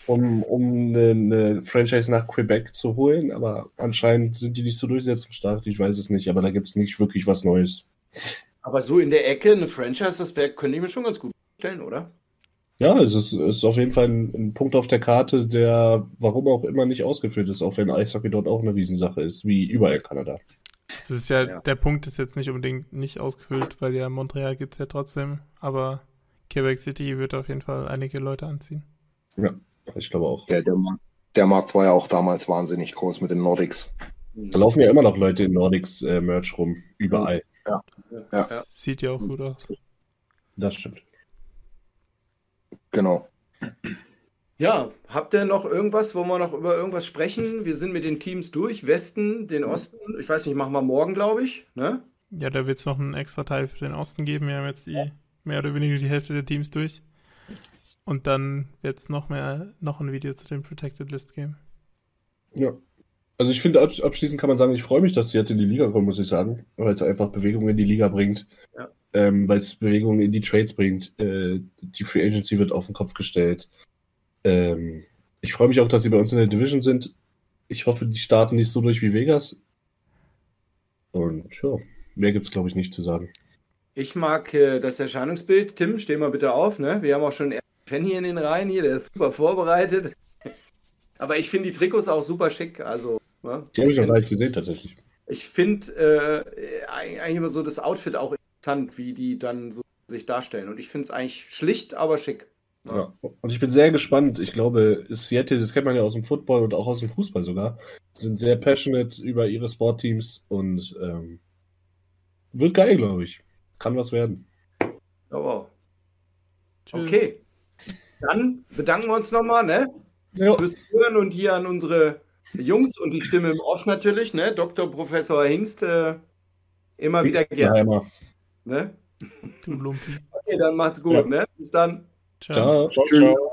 um, um eine, eine, Franchise nach Quebec zu holen, aber anscheinend sind die nicht so durchsetzungsstark, ich weiß es nicht, aber da gibt es nicht wirklich was Neues. Aber so in der Ecke eine Franchise, das wär, könnte ich mir schon ganz gut vorstellen, oder? Ja, es ist, ist auf jeden Fall ein, ein, Punkt auf der Karte, der warum auch immer nicht ausgeführt ist, auch wenn Eishockey dort auch eine Riesensache ist, wie überall in Kanada. Das ist ja, ja, der Punkt ist jetzt nicht unbedingt nicht ausgefüllt, weil ja Montreal gibt es ja trotzdem, aber Quebec City wird auf jeden Fall einige Leute anziehen. Ja, ich glaube auch. Ja, der, Markt, der Markt war ja auch damals wahnsinnig groß mit den Nordics. Da laufen ja immer noch Leute in Nordics äh, Merch rum, überall. Ja. ja. Sieht ja auch gut aus. Das stimmt. Genau. Ja, habt ihr noch irgendwas, wo wir noch über irgendwas sprechen? Wir sind mit den Teams durch. Westen, den Osten. Ich weiß nicht, machen wir morgen, glaube ich. Ne? Ja, da wird es noch einen extra Teil für den Osten geben. Wir haben jetzt die mehr oder weniger die Hälfte der Teams durch. Und dann wird es noch mehr, noch ein Video zu dem Protected List geben. Ja. Also ich finde, abschließend kann man sagen, ich freue mich, dass sie jetzt in die Liga kommen, muss ich sagen. Weil es einfach Bewegung in die Liga bringt. Ja ähm, weil es Bewegungen in die Trades bringt. Äh, die Free Agency wird auf den Kopf gestellt. Ähm, ich freue mich auch, dass sie bei uns in der Division sind. Ich hoffe, die starten nicht so durch wie Vegas. Und ja, mehr gibt es, glaube ich, nicht zu sagen. Ich mag äh, das Erscheinungsbild. Tim, steh mal bitte auf. Ne? Wir haben auch schon einen Fan hier in den Reihen hier, der ist super vorbereitet. (laughs) Aber ich finde die Trikots auch super schick. Also, ne? Die habe ich noch gar nicht gesehen, tatsächlich. Ich finde äh, eigentlich immer so das Outfit auch interessant, wie die dann so sich darstellen. Und ich finde es eigentlich schlicht, aber schick. Ja. ja. und ich bin sehr gespannt. Ich glaube, Seattle, das kennt man ja aus dem Football und auch aus dem Fußball sogar, sind sehr passionate über ihre Sportteams und ähm, wird geil, glaube ich. Kann was werden. Oh, wow. Okay. Dann bedanken wir uns nochmal, ne? Ja. Fürs Hören und hier an unsere Jungs und die Stimme im Off natürlich, ne? Dr. Professor Hingst, äh, immer Hingst wieder gerne. Ne? Du Lumpi. Okay, dann macht's gut, ja. ne? Bis dann. Ciao. ciao. ciao.